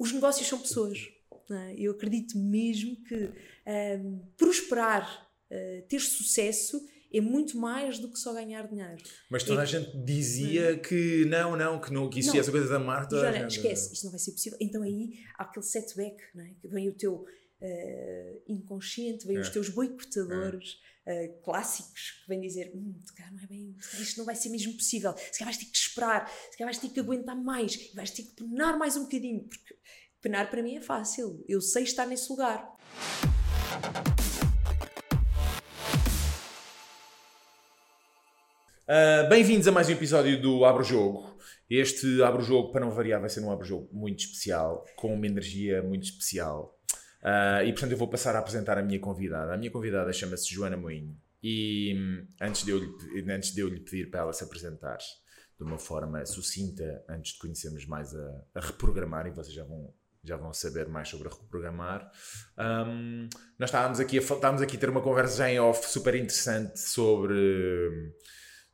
os negócios são pessoas. É? Eu acredito mesmo que um, prosperar, uh, ter sucesso, é muito mais do que só ganhar dinheiro. Mas toda é, a gente dizia que não, não, que, não, que isso não, ia ser coisa da Marta. Joana, esquece, isto não vai ser possível. Então aí há aquele setback, não é? que vem o teu uh, inconsciente, vem é. os teus boicotadores. É. Uh, clássicos que vêm dizer hum, não é bem, isto não vai ser mesmo possível se calhar vais ter que esperar, se calhar vais ter que aguentar mais vais ter que penar mais um bocadinho porque penar para mim é fácil eu sei estar nesse lugar Uh, Bem-vindos a mais um episódio do Abro Jogo. Este Abro Jogo, para não variar, vai ser um Abro Jogo muito especial, com uma energia muito especial. Uh, e portanto eu vou passar a apresentar a minha convidada. A minha convidada chama-se Joana Moinho. E hum, antes de, eu lhe, antes de eu lhe pedir para ela se apresentar de uma forma sucinta, antes de conhecermos mais a, a reprogramar, e vocês já vão já vão saber mais sobre reprogramar. Um, nós estávamos aqui, a, estávamos aqui a ter uma conversa em off super interessante sobre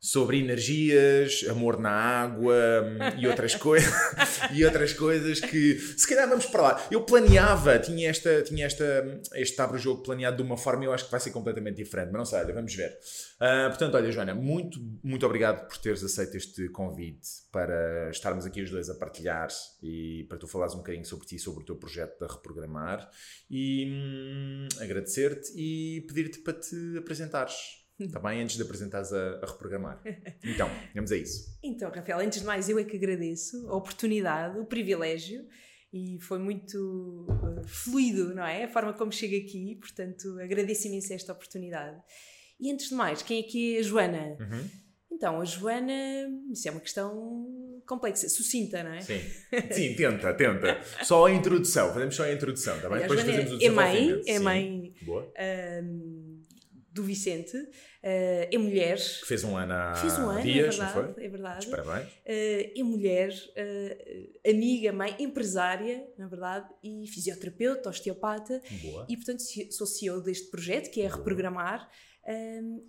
sobre energias, amor na água hum, e outras coisas e outras coisas que se calhar vamos para lá. Eu planeava, tinha esta tinha esta este abre jogo planeado de uma forma e eu acho que vai ser completamente diferente, mas não sei, olha, vamos ver. Uh, portanto, olha, Joana, muito muito obrigado por teres aceito este convite para estarmos aqui os dois a partilhar e para tu falares um bocadinho sobre ti, sobre o teu projeto da reprogramar e hum, agradecer-te e pedir-te para te apresentares. Está bem? Antes de apresentares a, a, reprogramar. Então, vamos a isso. Então, Rafael, antes de mais, eu é que agradeço a oportunidade, o privilégio e foi muito uh, fluido, não é? A forma como chego aqui, portanto, agradeço imenso esta oportunidade. E antes de mais, quem aqui é a Joana? Uhum. Então, a Joana, isso é uma questão complexa, sucinta, não é? Sim, Sim tenta, tenta. Só a introdução, fazemos só a introdução, está bem? Depois fazemos o é mãe, é mãe. Boa. Um, do Vicente, uh, é mulher. Que fez um ano há fez um ano, é dias, é verdade, não foi? É verdade. Parabéns. Uh, é mulher, uh, amiga, mãe, empresária, na verdade, e fisioterapeuta, osteopata. Boa. E, portanto, sou CEO deste projeto, que é Boa. Reprogramar.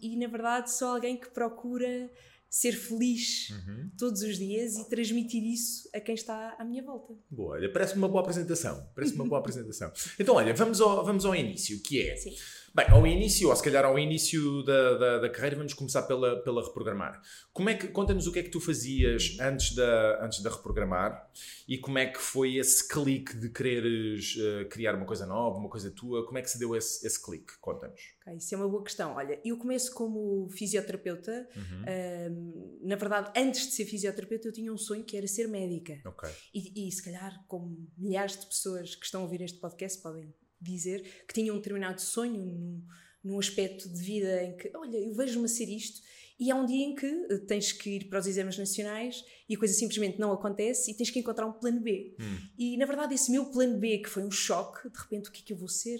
e, na verdade, sou alguém que procura ser feliz uhum. todos os dias e transmitir isso a quem está à minha volta. Boa, olha, parece uma boa apresentação. Parece uma boa apresentação. Então, olha, vamos ao, vamos ao início, que é. Sim. Bem, ao início, ou se calhar ao início da, da, da carreira, vamos começar pela, pela reprogramar. Como é que, conta-nos o que é que tu fazias antes da, antes da reprogramar e como é que foi esse clique de quereres uh, criar uma coisa nova, uma coisa tua, como é que se deu esse, esse clique? Conta-nos. Okay, isso é uma boa questão. Olha, eu começo como fisioterapeuta. Uhum. Uh, na verdade, antes de ser fisioterapeuta, eu tinha um sonho que era ser médica. Okay. E, e se calhar, como milhares de pessoas que estão a ouvir este podcast podem dizer que tinha um determinado sonho num, num aspecto de vida em que, olha, eu vejo-me a ser isto e há um dia em que eh, tens que ir para os exames nacionais e a coisa simplesmente não acontece e tens que encontrar um plano B. Hum. E na verdade, esse meu plano B, que foi um choque, de repente, o que é que eu vou ser?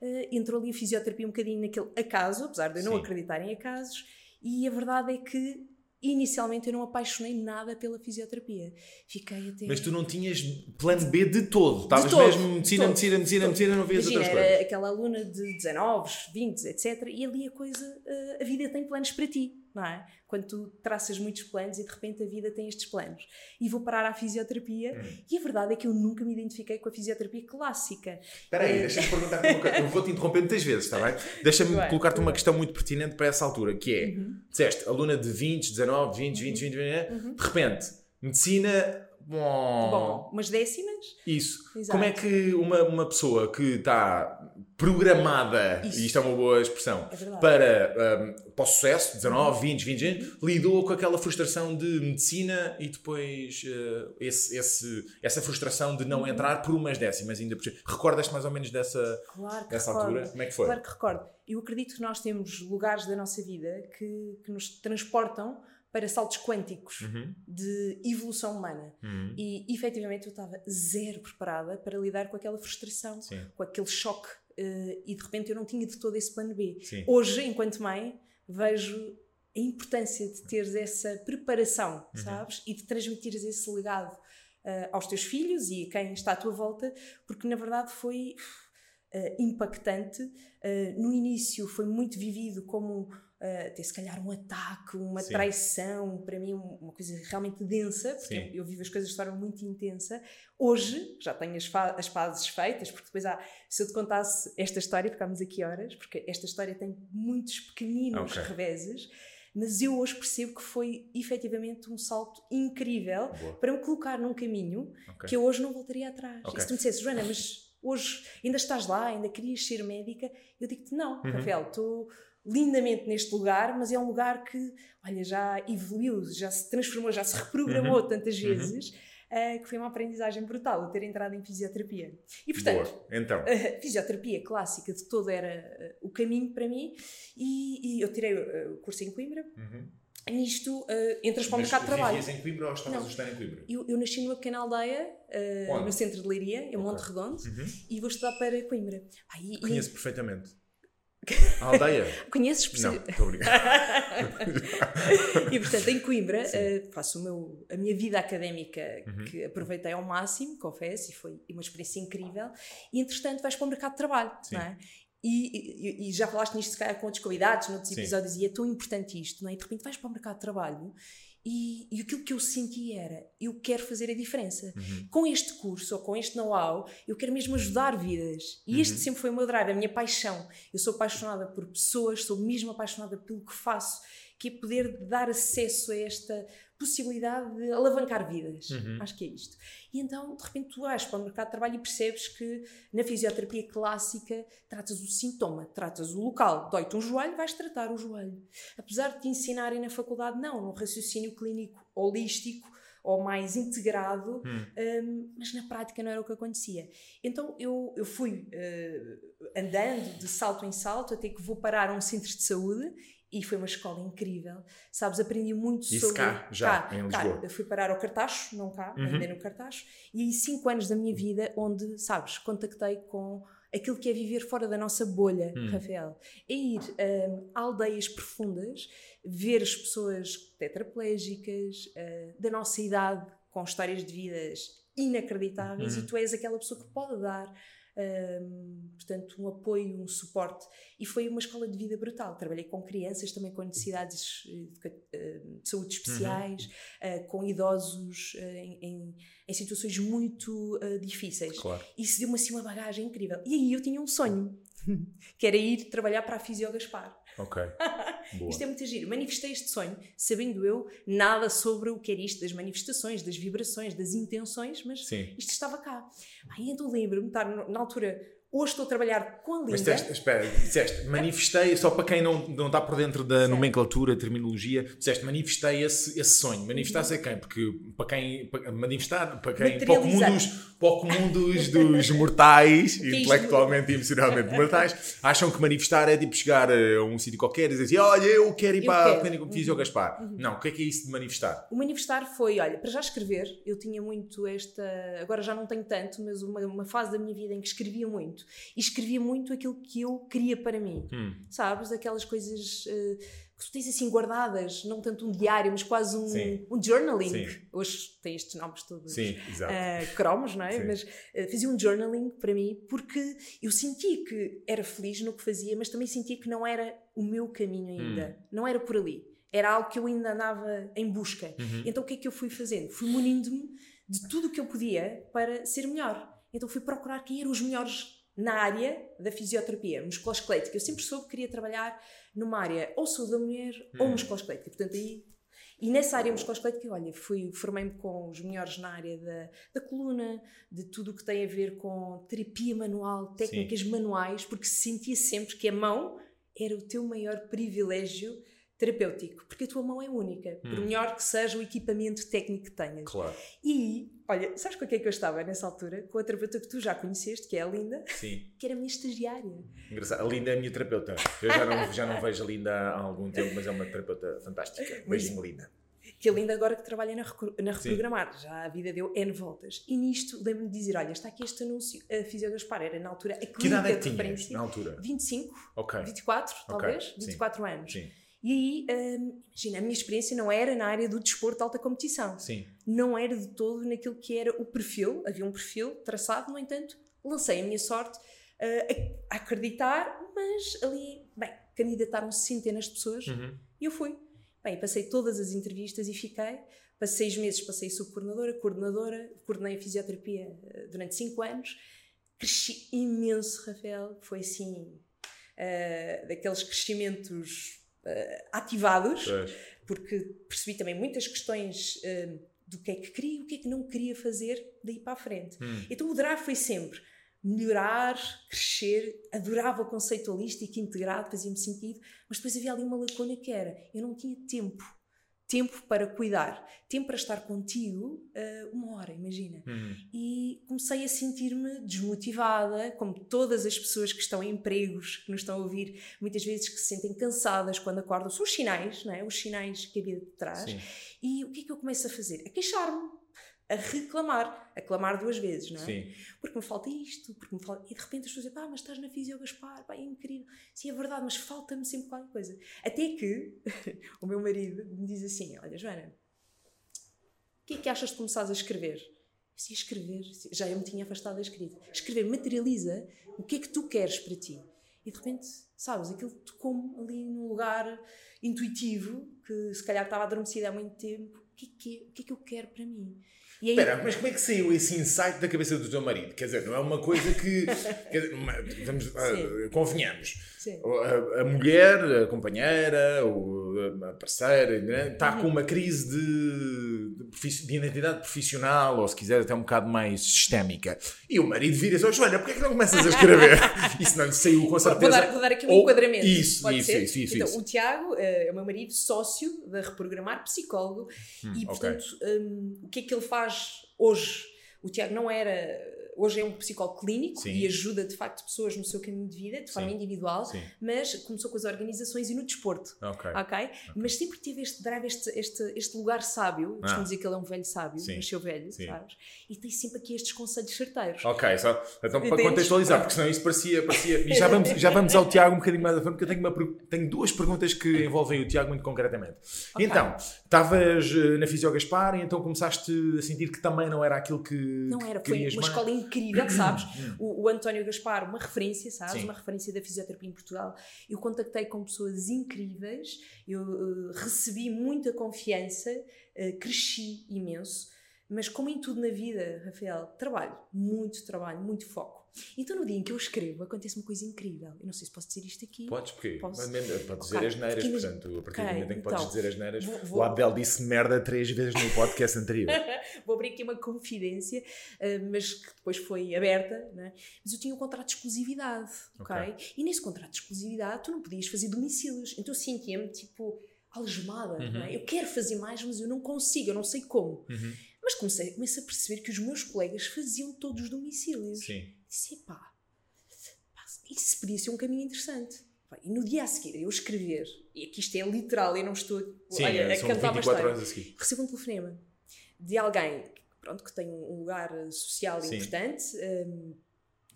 Uh, entrou ali a fisioterapia um bocadinho naquele acaso, apesar de eu não acreditar em acasos, e a verdade é que inicialmente eu não apaixonei nada pela fisioterapia. Fiquei até. Mas tu não tinhas plano B de todo. Estavas mesmo medicina, medicina, medicina, medicina, não vias outras coisas. aquela aluna de 19, 20, etc. E ali a coisa, eh, a vida tem planos para ti não é? Quando tu traças muitos planos e de repente a vida tem estes planos. E vou parar à fisioterapia hum. e a verdade é que eu nunca me identifiquei com a fisioterapia clássica. Espera aí, é... deixa-me perguntar uma coisa. Eu vou-te interromper muitas vezes, está bem? Deixa-me colocar-te uma questão muito pertinente para essa altura, que é, uhum. disseste, aluna de 20, 19, 20, 20, 20, 20, uhum. de repente, medicina Bom, Bom umas décimas. Isso. Exato. Como é que uma, uma pessoa que está programada, Isso. e isto é uma boa expressão, é para, um, para o sucesso, 19, 20, 20, 20, lidou com aquela frustração de medicina e depois uh, esse, esse, essa frustração de não uhum. entrar por umas décimas ainda por Recordas-te mais ou menos dessa, claro dessa altura? Como é que foi? Claro que recordo. Eu acredito que nós temos lugares da nossa vida que, que nos transportam para saltos quânticos uhum. de evolução humana. Uhum. E efetivamente eu estava zero preparada para lidar com aquela frustração, Sim. com aquele choque, uh, e de repente eu não tinha de todo esse plano B. Sim. Hoje, enquanto mãe, vejo a importância de teres essa preparação, uhum. sabes? E de transmitires esse legado uh, aos teus filhos e a quem está à tua volta, porque na verdade foi uh, impactante. no início foi muito vivido como uh, até se calhar um ataque, uma Sim. traição, para mim uma coisa realmente densa, porque eu, eu vivo as coisas de forma muito intensa. Hoje já tenho as, as fases feitas, porque depois há, se eu te contasse esta história, ficámos aqui horas, porque esta história tem muitos pequeninos Ok. reveses, mas eu hoje percebo que foi efetivamente um salto incrível Boa. para me colocar num caminho Ok. que eu hoje não voltaria atrás. Ok. E se tu me dissesses, Joana, mas hoje ainda estás lá, ainda querias ser médica, eu digo-te não, Uhum. Rafael, estou lindamente neste lugar, mas é um lugar que, olha, já evoluiu, já se transformou, já se reprogramou Uhum. tantas vezes, ah, que foi uma aprendizagem brutal eu ter entrado em fisioterapia. E portanto, Boa. Então, a fisioterapia clássica de todo era ah, o caminho para mim, e, e eu tirei ah, o curso em Coimbra. uhum. Nisto, ah, entras para o Mas mercado de trabalho. vivias em Coimbra ou estavas Não. a estudar em Coimbra? Eu, eu nasci numa pequena aldeia, ah, no centro de Leiria, em Ok. Monte Redondo, Uhum. e vou estudar para Coimbra. Pá, e- e- Conheço perfeitamente. A aldeia? Conheces? perce- Não, estou e portanto, em Coimbra, eh, faço meu, a minha vida académica, Uhum. que aproveitei ao máximo, confesso, e foi uma experiência incrível. E entretanto, vais para o mercado de trabalho, Sim. não é? E, e- e já falaste nisto, se calhar, com outros convidados, noutros Sim. episódios, e é tão importante isto, não é? E de repente vais para o mercado de trabalho e, e aquilo que eu senti era: eu quero fazer a diferença. Uhum. Com este curso ou com este know-how, eu quero mesmo ajudar vidas. E este Uhum. sempre foi o meu drive, a minha paixão. Eu sou apaixonada por pessoas, sou mesmo apaixonada pelo que faço, que é poder dar acesso a esta possibilidade de alavancar vidas. Uhum. Acho que é isto. E então, de repente, tu vais para o mercado de trabalho e percebes que na fisioterapia clássica tratas o sintoma, tratas o local. Dói-te um joelho, vais tratar o joelho. Apesar de te ensinarem na faculdade, não, num raciocínio clínico holístico ou mais integrado, Hum. um, mas na prática não era o que acontecia. Então eu, eu fui uh, andando de salto em salto até que vou parar a um centro de saúde e foi uma escola incrível. Sabes, aprendi muito Isso sobre. cá, já, cá, em cá. Eu fui parar ao Cartacho, não cá, Uhum. andei no Cartacho, e aí cinco anos da minha vida onde, sabes, contactei com aquilo que é viver fora da nossa bolha, Hum. Rafael. É ir um, a aldeias profundas, ver as pessoas tetraplégicas, uh, da nossa idade, com histórias de vidas inacreditáveis, Uhum. e tu és aquela pessoa que pode dar. Um, portanto, um apoio, um suporte, e foi uma escola de vida brutal. Trabalhei com crianças também com necessidades de saúde especiais, eh, com idosos eh, em, em- em situações muito eh, difíceis. Claro. Isso deu-me assim uma bagagem incrível. E aí eu tinha um sonho, que era ir trabalhar para a Fisio Gaspar. Ok. Boa. Isto é muito giro. Manifestei este sonho, sabendo eu nada sobre o que era isto das manifestações, das vibrações, das intenções, mas Sim. isto estava cá. Aí então lembro-me, estar na altura, hoje estou a trabalhar com a Linda. Mas disseste, espera, disseste, manifestei, só para quem não, não está por dentro da Certo. nomenclatura, terminologia, disseste, manifestei esse, esse sonho. Manifestaste a quem? Porque para quem, para, manifestar, para quem, para o comum dos, para o comum dos, dos mortais, é intelectualmente e emocionalmente mortais, acham que manifestar é tipo chegar a um sítio qualquer e dizer assim, olha, eu quero ir Eu para quero. a clínica Fisio Uhum. Gaspar. Não, o que é que é isso de manifestar? O manifestar foi, olha, para já escrever, eu tinha muito esta. Agora já não tenho tanto, mas uma, uma fase da minha vida em que escrevia muito. E escrevia muito aquilo que eu queria para mim. Hum. Sabes? Aquelas coisas eh, que tu tens assim guardadas, não tanto um diário, mas quase um, Sim. um journaling. Sim. Hoje tem estes nomes todos. Sim, eh, cromos, não é? Sim. Mas eh, fazia um journaling para mim porque eu sentia que era feliz no que fazia, mas também sentia que não era o meu caminho ainda. Hum. Não era por ali. Era algo que eu ainda andava em busca. Uhum. Então o que é que eu fui fazendo? Fui munindo-me de tudo o que eu podia para ser melhor. Então fui procurar quem eram os melhores na área da fisioterapia, musculoesquelética. Eu sempre soube que queria trabalhar numa área ou saúde da mulher ou Hum. musculoesquelética. Portanto, aí e nessa área musculoesquelética, olha, fui, formei-me com os melhores na área da, da coluna, de tudo o que tem a ver com terapia manual, técnicas manuais, porque sentia sempre que a mão era o teu maior privilégio terapêutico, porque a tua mão é única, por Hum. melhor que seja o equipamento técnico que tenhas. Claro. E, olha, sabes com quem é que eu estava nessa altura? Com a terapeuta que tu já conheceste, que é a Linda, Sim. que era a minha estagiária. Engraçado. A Linda é a minha terapeuta. Eu já não, já não vejo a Linda há algum tempo, mas é uma terapeuta fantástica. Beijinho, Linda. Que a Linda agora que trabalha na, na Reprogramar, já a vida deu N voltas. E nisto lembro-me de dizer, olha, está aqui este anúncio, a Fisio Gaspar era na altura a Que idade clínica é que tinhas na altura? 25, Ok. 24 talvez, sim. 24 anos. Sim. E aí, hum, imagina, a minha experiência não era na área do desporto de alta competição. Sim. Não era de todo naquilo que era o perfil, havia um perfil traçado, no entanto, lancei a minha sorte uh, a, acreditar, mas ali, bem, candidataram-se centenas de pessoas Uhum. e eu fui. Bem, passei todas as entrevistas e fiquei. Passei seis meses, passei subcoordenadora, coordenadora, coordenei a fisioterapia eh, durante cinco anos. Cresci imenso, Rafael. Foi assim, eh, daqueles crescimentos eh, ativados, Pois. porque percebi também muitas questões eh, do que é que queria e o que é que não queria fazer daí para a frente. Hum. Então o drive foi sempre melhorar, crescer, adorava o conceito holístico, integrado, fazia-me sentido, mas depois havia ali uma lacuna que era, eu não tinha tempo. Tempo para cuidar, tempo para estar contigo eh, uma hora, imagina. Uhum. E comecei a sentir-me desmotivada, como todas as pessoas que estão em empregos, que nos estão a ouvir, muitas vezes que se sentem cansadas quando acordam. São os sinais, não é? Os sinais que a vida te traz. Sim. E o que é que eu começo a fazer? A queixar-me, a reclamar, a clamar duas vezes, não é? Sim. Porque me falta isto, porque me falta. E de repente as pessoas dizem, pá, mas estás na Fisio Gaspar, pá, é incrível. Sim, é verdade, mas falta-me sempre qualquer coisa. Até que o meu marido me diz assim: Olha, Joana, o que é que achas de começares a escrever? "A escrever? Já eu me tinha afastado da escrita. Escrever materializa o que é que tu queres para ti. E de repente, sabes, aquilo tocou-me ali num lugar intuitivo que se calhar estava adormecida há muito tempo. O que é que, é- o que, é que eu quero para mim? E aí, Espera, mas como é que saiu esse insight da cabeça do teu marido? Quer dizer, não é uma coisa que. dizer, uma- vamos, ah, convenhamos. Sim. A, a mulher, a companheira, o- a parceira, né, está Uhum. com uma crise de, de, de identidade profissional, ou se quiser até um bocado mais sistémica. E o marido vira-se: "Oh, Joana, porquê é que não começas a escrever? Isso não lhe saiu com Vou certeza. dar, vou dar aqui um Ou- enquadramento. Isso, isso, isso, isso, Então, isso. o Tiago eh, é o meu marido, sócio da Reprogramar, psicólogo, e Hum, ok. portanto, hum, o que é que ele faz hoje? O Tiago não era. Hoje é um psicólogo clínico Sim. e ajuda de facto pessoas no seu caminho de vida, de forma Sim. individual, Sim, mas começou com as organizações e no desporto. ok. Ok? Mas sempre tive este drive, este, este, este lugar sábio. Ah. dizer que ele é um velho sábio, Sim. nasceu velho, sabes? E tem sempre aqui estes conselhos certeiros. Ok, só, então para contextualizar, porque senão isso parecia. parecia e já vamos, já vamos ao Tiago um bocadinho mais à frente, porque eu tenho, uma tenho duas perguntas que envolvem o Tiago muito concretamente. Ok. Então, estavas eh, na Fisio Gaspar e então começaste a sentir que também não era aquilo que. Não era, que foi uma escola incrível, sabes? O, o António Gaspar, uma referência, sabes? Sim. Uma referência da fisioterapia em Portugal. Eu contactei com pessoas incríveis, eu eh, recebi muita confiança, eh, cresci imenso, mas como em tudo na vida, Rafael, trabalho, muito trabalho, muito foco. Então no dia em que eu escrevo, acontece uma coisa incrível. Eu não sei se posso dizer isto aqui. Podes, porque Posso? Podes dizer Ok. as neiras, imagina- portanto, a partir Ok, do momento em que podes então, dizer as neiras, vou- vou- o Abdel disse merda três vezes no podcast anterior. Vou abrir aqui uma confidência, eh, mas que depois foi aberta, né? mas eu tinha um contrato de exclusividade, ok? Ok. E nesse contrato de exclusividade tu não podias fazer domicílios, então eu sentia-me tipo algemada, Uhum. é? Eu quero fazer mais, mas eu não consigo, eu não sei como. Uhum. Mas comecei, comecei a perceber que os meus colegas faziam todos os domicílios. Sim. Disse, pá, isso podia ser um caminho interessante. E no dia a seguir, eu escrever, e aqui isto é literal, eu não estou Sim, olha, a são cantar uma 24 história horas a seguir. recebo um telefonema de alguém pronto, que tem um lugar social Sim. importante. Um,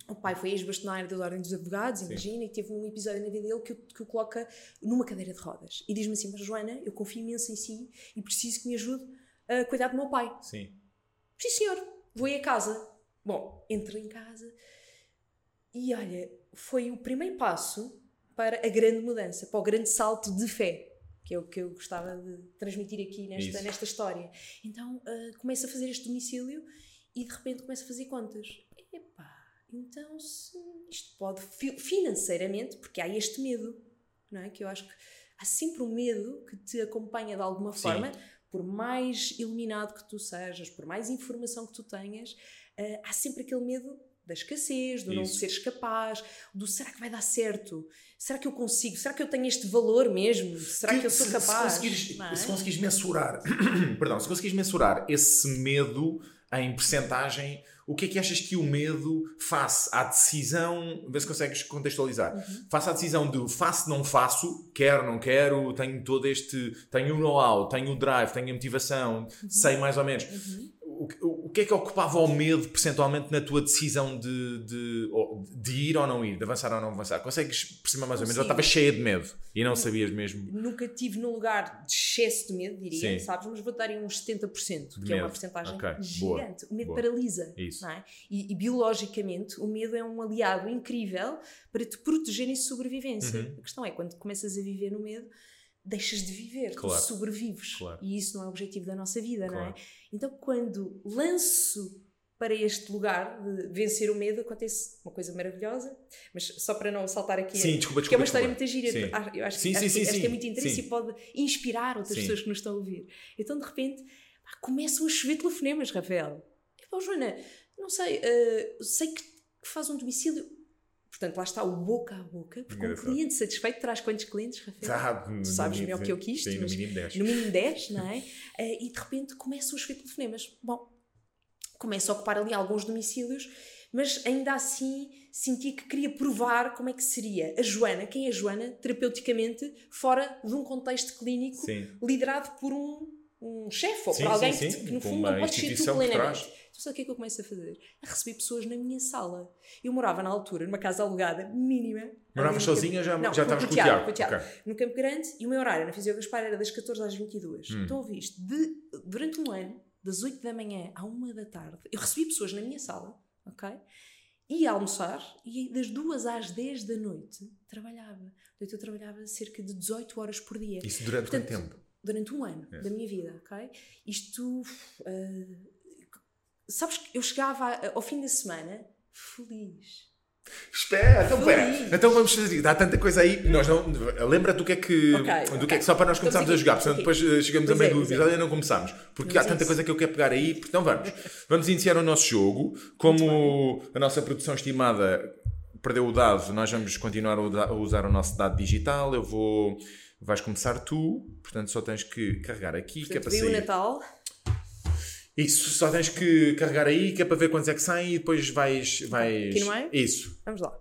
o pai foi ex-bastonário da Ordem dos Advogados, imagina, e teve um episódio na vida dele que o, que o coloca numa cadeira de rodas. E diz-me assim: Mas Joana, eu confio imenso em si e preciso que me ajude a cuidar do meu pai. Sim. Sim, senhor, vou ir a casa. Bom, entrei em casa e olha, foi o primeiro passo para a grande mudança, para o grande salto de fé, que é o que eu gostava de transmitir aqui nesta, Isso. nesta história. Então ah, começo a fazer este domicílio e de repente começo a fazer contas. Epá, então se isto pode fi- financeiramente, porque há este medo, não é? Que eu acho que há sempre um medo que te acompanha de alguma Sim. forma, por mais iluminado que tu sejas, por mais informação que tu tenhas, ah, há sempre aquele medo da escassez, do não Isso. seres capaz, do será que vai dar certo? Será que eu consigo? Será que eu tenho este valor mesmo? Será que, eu sou capaz? Se conseguires, Não é? se conseguires mensurar, perdão, se conseguires mensurar esse medo em percentagem, o que é que achas que o medo face à decisão, vê se consegues contextualizar, Uhum. face à decisão de faço, não faço, quero, não quero, tenho todo este, tenho o know-how, tenho o drive, tenho a motivação, sei mais ou menos. Uhum. O, o que é que ocupava o medo percentualmente na tua decisão de, de, de ir ou não ir, de avançar ou não avançar? Consegues perceber mais ou menos? Ou estavas cheia de medo e não sabias mesmo? Nunca tive num lugar de excesso de medo, diria, Sim. sabes? Mas vou dar aí uns 70%, que De é uma medo. porcentagem Ok, gigante. boa, O medo boa. paralisa. Isso. não é? E, e biologicamente, o medo é um aliado incrível para te proteger em sobrevivência. Uhum. A questão é, quando começas a viver no medo, deixas de viver, Claro. tu sobrevives. Claro. E isso não é o objetivo da nossa vida, não Claro. é? Então, quando lanço para este lugar de vencer o medo, acontece uma coisa maravilhosa, mas só para não saltar aqui. Sim, desculpa, Porque é uma desculpa, história desculpa. muito gira. Sim. Eu acho, Sim, acho sim, que, acho que sim. é muito interesse Sim. e pode inspirar outras pessoas que nos estão a ouvir. Então, de repente, pá, começam a chover telefonemas, Rafael. Epá, Joana, não sei, eh, sei que, que faz um domicílio. Portanto, lá está o boca a boca, porque um Engraçado. cliente satisfeito traz quantos clientes, Rafael? No Tu sabes melhor que eu que isto, Sim, no mas mínimo 10. no mínimo 10, não é? Eh, e de repente começam chover telefonemas. Bom, começo a ocupar ali alguns domicílios, mas ainda assim senti que queria provar como é que seria a Joana, quem é a Joana, terapeuticamente, fora de um contexto clínico Sim. liderado por um, um chefe ou Sim, por alguém sim, que, sim, que, no fundo não pode ser tu plenamente. Então sabe o que é que eu começo a fazer? A receber pessoas na minha sala. Eu morava na altura numa casa alugada mínima. Moravas no sozinha já, Não, já estavas com o Tiago, com o Tiago. Ok. no Campo Grande e o meu horário na Fisio Gaspar era das 14 às 22. Hum. Então ouvi isto, de, durante um ano, das 8 da manhã à 1 da tarde, eu recebi pessoas na minha sala, ok? Ia almoçar e das 2 às 10 da noite trabalhava. Portanto, eu trabalhava cerca de 18 horas por dia. Isso durante Portanto, quanto tempo? Durante um ano É. da minha vida, ok? Isto. ah, sabes que eu chegava ao fim da semana feliz. Espera, então, espera. então vamos fazer isso. Há tanta coisa aí. Nós não. Lembra-te do que é que. Ok, do ok. que é que só para nós começarmos a jogar, aqui. depois eh, chegamos Pois a meio é, do é. episódio e ainda não começamos. Porque Mas há é tanta coisa que eu quero pegar aí, então vamos. Vamos iniciar o nosso jogo. Como a nossa produção estimada perdeu o dado, nós vamos continuar a usar o nosso dado digital. Eu vou. Vais começar tu, portanto só tens que carregar aqui, que é Portanto, para veio o sair. Natal. Isso, só tens que carregar aí, que é para ver quantos é que saem e depois vais. vais... Aqui no meio? Isso. Vamos lá.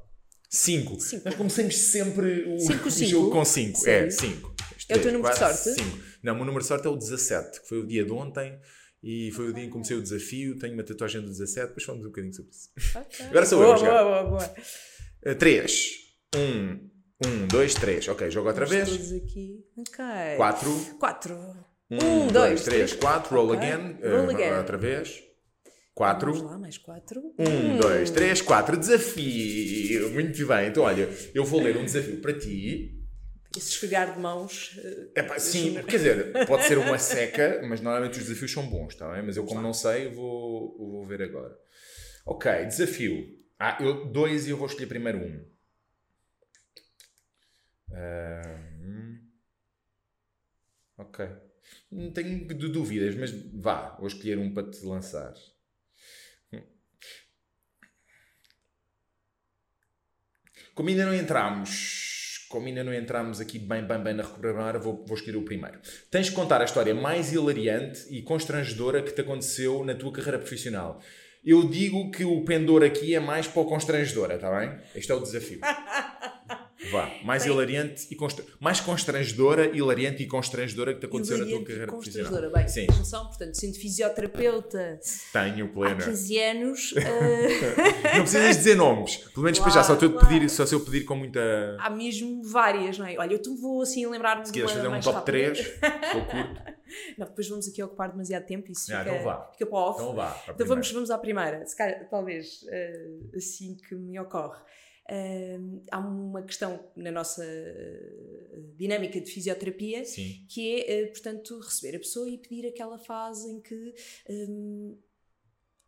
5. Cinco. Nós começamos sempre o, Cinco, o cinco? jogo com 5. É, Sério? 5. É o teu número de sorte? 5. Não, o meu número de sorte é o 17, que foi o dia de ontem e foi o dia em que comecei o desafio. Tenho uma tatuagem do 17, depois falamos um bocadinho sobre isso. Ok. Agora sou boa, eu. Boa, boa, boa. 3. 1, 2, 3. Ok, jogo outra Vamos vez. todos aqui. Ok. 4. 4. 1, 2, 3, 4. Roll Ok. again. Roll Eh, again. Outra vez. Vamos 4. lá, mais 4. 1, 2, 3, 4. Desafio. Muito bem. Então, olha, eu vou ler um desafio para ti. Esse esfregar de mãos. eh, Epá, sim, quer dizer, pode ser uma seca, mas normalmente os desafios são bons, está bem? Mas eu, como não sei, vou, vou ver agora. Ok, desafio. Ah, eu, dois e eu vou escolher primeiro um. Hum. ok. Não tenho dúvidas, mas vá, vou escolher um para te lançar. Como ainda não entramos, como ainda não entramos aqui bem, bem, bem na recuperadora, vou, vou escolher o primeiro. Tens de contar a história mais hilariante e constrangedora que te aconteceu na tua carreira profissional. Eu digo que o pendor aqui é mais para o constrangedora, está bem? Este é o desafio. Vá, mais Bem- hilariante e constra... mais constrangedora, hilariante e constrangedora que te aconteceu na tua carreira profissional. constrangedora. Bem, Sim, noção, portanto, sendo fisioterapeuta tenho há plena. 15 anos, eh, Não precisas dizer nomes. Pelo menos depois já, só, Claro, claro. pedir, só se eu pedir com muita. há mesmo várias, não é? Olha, eu te vou assim lembrar-me Se de quiseres uma fazer um top rápida. 3, sou curto. Não, depois vamos aqui ocupar demasiado tempo, isso Ah, fica, então vá. fica para off. Então vá. para Então vamos, primeira. vamos à primeira. Se calhar, talvez eh, assim que me ocorre. Eh, há uma questão na nossa eh, dinâmica de fisioterapia Sim. que é, eh, portanto, receber a pessoa e pedir aquela fase em que hum,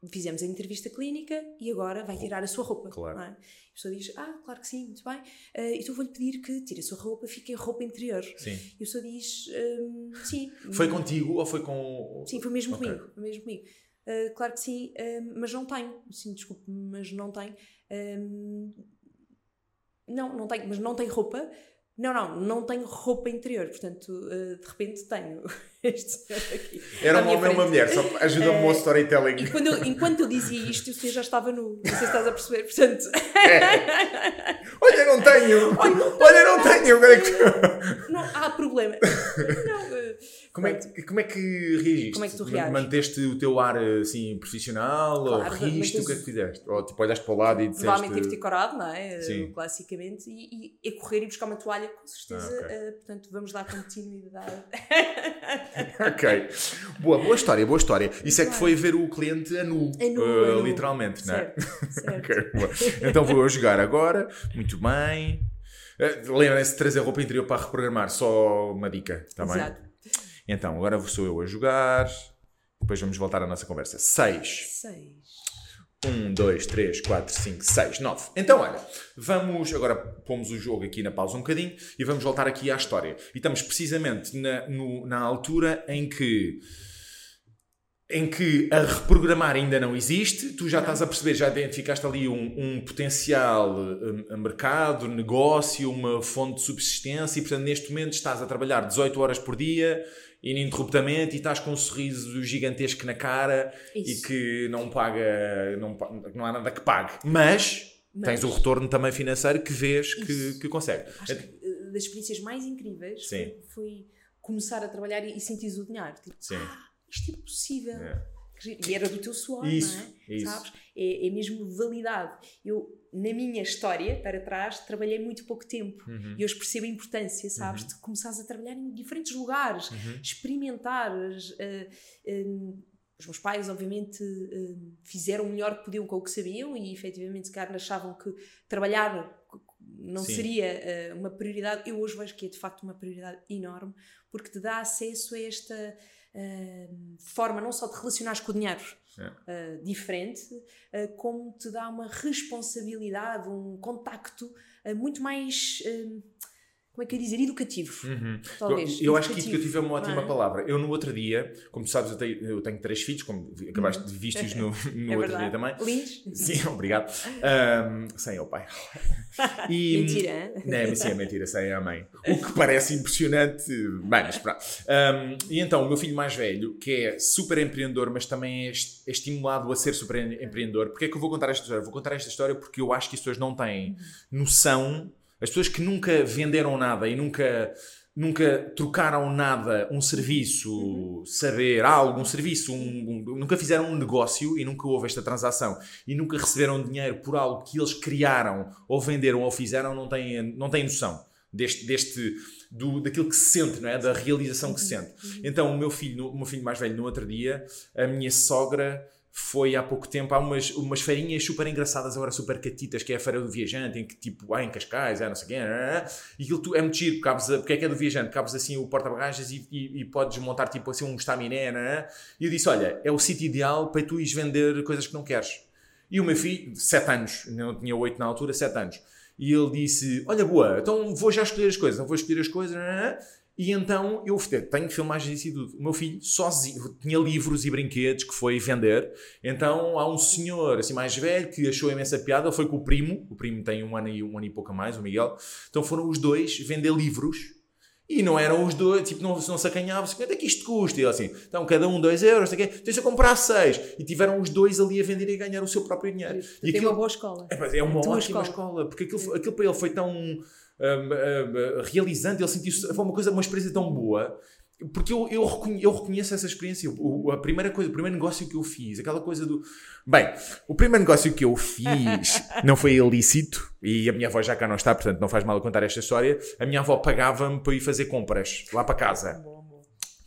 fizemos a entrevista clínica e agora vai tirar a sua roupa. Claro. não é? A pessoa diz, ah, claro que sim, muito bem. Eh, então vou-lhe pedir que tire a sua roupa, fique em roupa interior. Sim. E a pessoa diz, hum, sim. Foi hum, contigo ou foi com. Sim, foi mesmo Ok. comigo. Foi mesmo comigo. Uh, claro que sim, uh, mas não tenho. Sim, desculpe, mas não tenho. Um, não, não tenho, mas não tenho roupa. Não, não, não tenho roupa interior. Portanto, uh, de repente tenho este senhor aqui. Era um homem ou uma frente. mulher, só ajuda-me Eh, ao storytelling. E quando eu- enquanto eu dizia isto, o senhor já estava nu. Não sei se estás a perceber. Portanto, Olha, não tenho! Olha, não tenho! Agora é que- não há problema. Não, eh, Como é, que, como é que reagiste? Como é que tu Man- reages? Manteste o teu ar assim profissional? Claro, ou riste? mantens- O que é que fizeste? Ou tipo, olhaste para o lado e disseste. Provavelmente ter corado, não é? Sim. Classicamente. E, e, e correr e buscar uma toalha, com certeza. Ah, ok. eh, portanto, vamos dar continuidade. ok. Boa, boa história, boa história. Isso é que foi ver o cliente a nu, É nu, eh, é nu. literalmente, não é? Certo, certo. Ok, boa. Então vou jogar agora. Muito bem. Eh, Lembrem-se de trazer roupa interior para reprogramar, só uma dica, está bem? Exato. Então, agora sou eu a jogar. Depois vamos voltar à nossa conversa. 6. Seis. 1, 2, 3, 4, 5, 6, 9. Então, olha, vamos. Agora pomos o jogo aqui na pausa um bocadinho e vamos voltar aqui à história. E estamos precisamente na, no- na altura em que. Em que a reprogramar ainda não existe, tu já estás a perceber, já identificaste ali um, um potencial eh, mercado, negócio, uma fonte de subsistência e, portanto, neste momento estás a trabalhar 18 horas por dia, ininterruptamente, e estás com um sorriso gigantesco na cara e Isso. que não paga, não, não há nada que pague. Mas, Mas- tens o retorno também financeiro que vês que, que consegue. Acho que eh, das experiências mais incríveis Sim. foi, foi começar a trabalhar e, e sentir o dinheiro. Tipo, Sim. ah, isto é possível. É. E era do teu suor, Isso, não é? isso. Sabes? É, é mesmo validade. Eu, na minha história, para trás, trabalhei muito pouco tempo. Uhum. E hoje percebo a importância, sabes? De começares a trabalhar em diferentes lugares, Uhum. experimentares. eh, os meus pais, obviamente, eh, fizeram o melhor que podiam com o que sabiam e, efetivamente, se calhar achavam que trabalhar não Sim. seria eh, uma prioridade. Eu hoje vejo que é, de facto, uma prioridade enorme porque te dá acesso a esta eh, forma não só de relacionares com o dinheiro É. eh, diferente, eh, como te dá uma responsabilidade, um contacto muito mais, como é que eu ia dizer, educativo. Uhum. Talvez. Eu, eu acho que educativo é uma ótima é? palavra. Eu no outro dia, como tu sabes, eu tenho, eu tenho três filhos, como acabaste de vistos no, no é outro dia também. Lindos? Sim, obrigado. Ahm, sem ao pai. E- Mentira? Não, sim, é mentira, sem a mãe. O que parece impressionante. Bem, mas pronto. Ahm, e então, o meu filho mais velho, que é super empreendedor, mas também é, é estimulado a ser super em- empreendedor. Porquê é que eu vou contar esta história? Vou contar esta história porque eu acho que as pessoas não têm noção. As pessoas que nunca venderam nada e nunca. Nunca trocaram nada, um serviço, saber algo, um serviço, um- um- nunca fizeram um negócio e nunca houve esta transação e nunca receberam dinheiro por algo que eles criaram ou venderam ou fizeram, não têm, não têm noção deste, deste do, daquilo que se sente, não é? Da realização que se sente. Então, o meu filho, o meu filho mais velho, no outro dia, a minha sogra foi há pouco tempo, há umas, umas feirinhas super engraçadas, agora super catitas, que é a Feira do Viajante, em que tipo, há em Cascais, há não sei o quê, e aquilo tu, é muito giro, cabes, porque é que é do Viajante, cabes assim o porta-bagagens e, e, e podes montar tipo assim um estaminé, não é? e eu disse, olha, é o sítio ideal para tu ires vender coisas que não queres. E o meu filho, 7 anos, não tinha 8 na altura, 7 anos, e ele disse, olha boa, então vou já escolher as coisas, então vou escolher as coisas, não é? E então eu tenho filmagens e tudo. O meu filho sozinho tinha livros e brinquedos que foi vender. Então há um senhor assim mais velho que achou imensa piada. Ele foi com o primo. O primo tem um ano e um ano e pouco a mais, o Miguel. Então foram os dois vender livros. E não eram os dois, tipo, não, não se acanhavam, quanto é que isto custa? E ele assim, então cada um dois euros, não sei tens a comprar seis. E tiveram os dois ali a vender e a ganhar o seu próprio dinheiro. E Tem uma boa escola. é, é uma ótima escola. porque aquilo, aquilo para ele foi tão hum, hum, realizante, ele sentiu foi uma coisa, uma experiência tão boa. Porque eu, eu, reconhe- eu reconheço essa experiência. O, o- a primeira coisa, o primeiro negócio que eu fiz, aquela coisa do. Bem, o primeiro negócio que eu fiz não foi ilícito, e a minha avó já cá não está, portanto não faz mal eu contar esta história. A minha avó pagava-me para ir fazer compras lá para casa.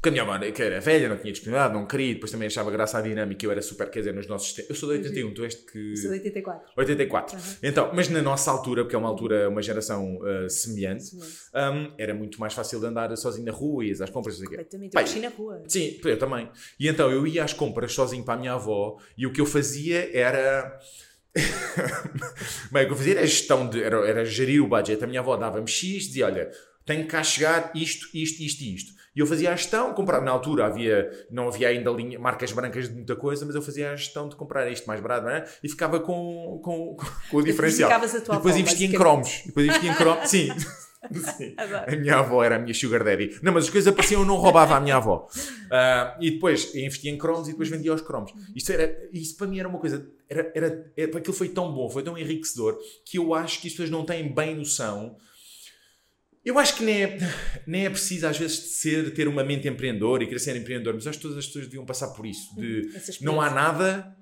Porque a minha avó, que era velha, não tinha disponibilidade, não queria, depois também achava graça à dinâmica, eu era super, quer dizer, nos nossos tempos. Eu sou de 81, tu és de que. Sou de 84. 84. Então, mas na nossa altura, porque é uma altura, uma geração uh, semelhante, Semelhante. um, era muito mais fácil de andar sozinho na rua, ias às compras. Completamente. Pai, Eu na rua. Sim, eu também. E então eu ia às compras sozinho para a minha avó e o que eu fazia era. Bem, o que eu fazia era gestão de. Era, era gerir o budget. A minha avó dava-me X, dizia: olha, tenho que cá chegar isto, isto, isto e isto. E eu fazia a gestão, comprar, na altura havia, não havia ainda linha, marcas brancas de muita coisa, mas eu fazia a gestão de comprar isto mais barato, não é? E ficava com, com, com o diferencial. E depois investia em cromos. Depois investia em cromos. Sim. Sim. A minha avó era a minha sugar daddy. Não, mas as coisas apareciam, eu não roubava a minha avó. Uh, e depois investia em cromos e depois vendia os cromos. Isto, era, isto para mim era uma coisa. Era, era, era, aquilo foi tão bom, foi tão enriquecedor que eu acho que as pessoas não têm bem noção. Eu acho que nem é, nem é preciso, às vezes, de ser, ter uma mente empreendedora e querer ser empreendedor, mas acho que todas as pessoas deviam passar por isso. De não há nada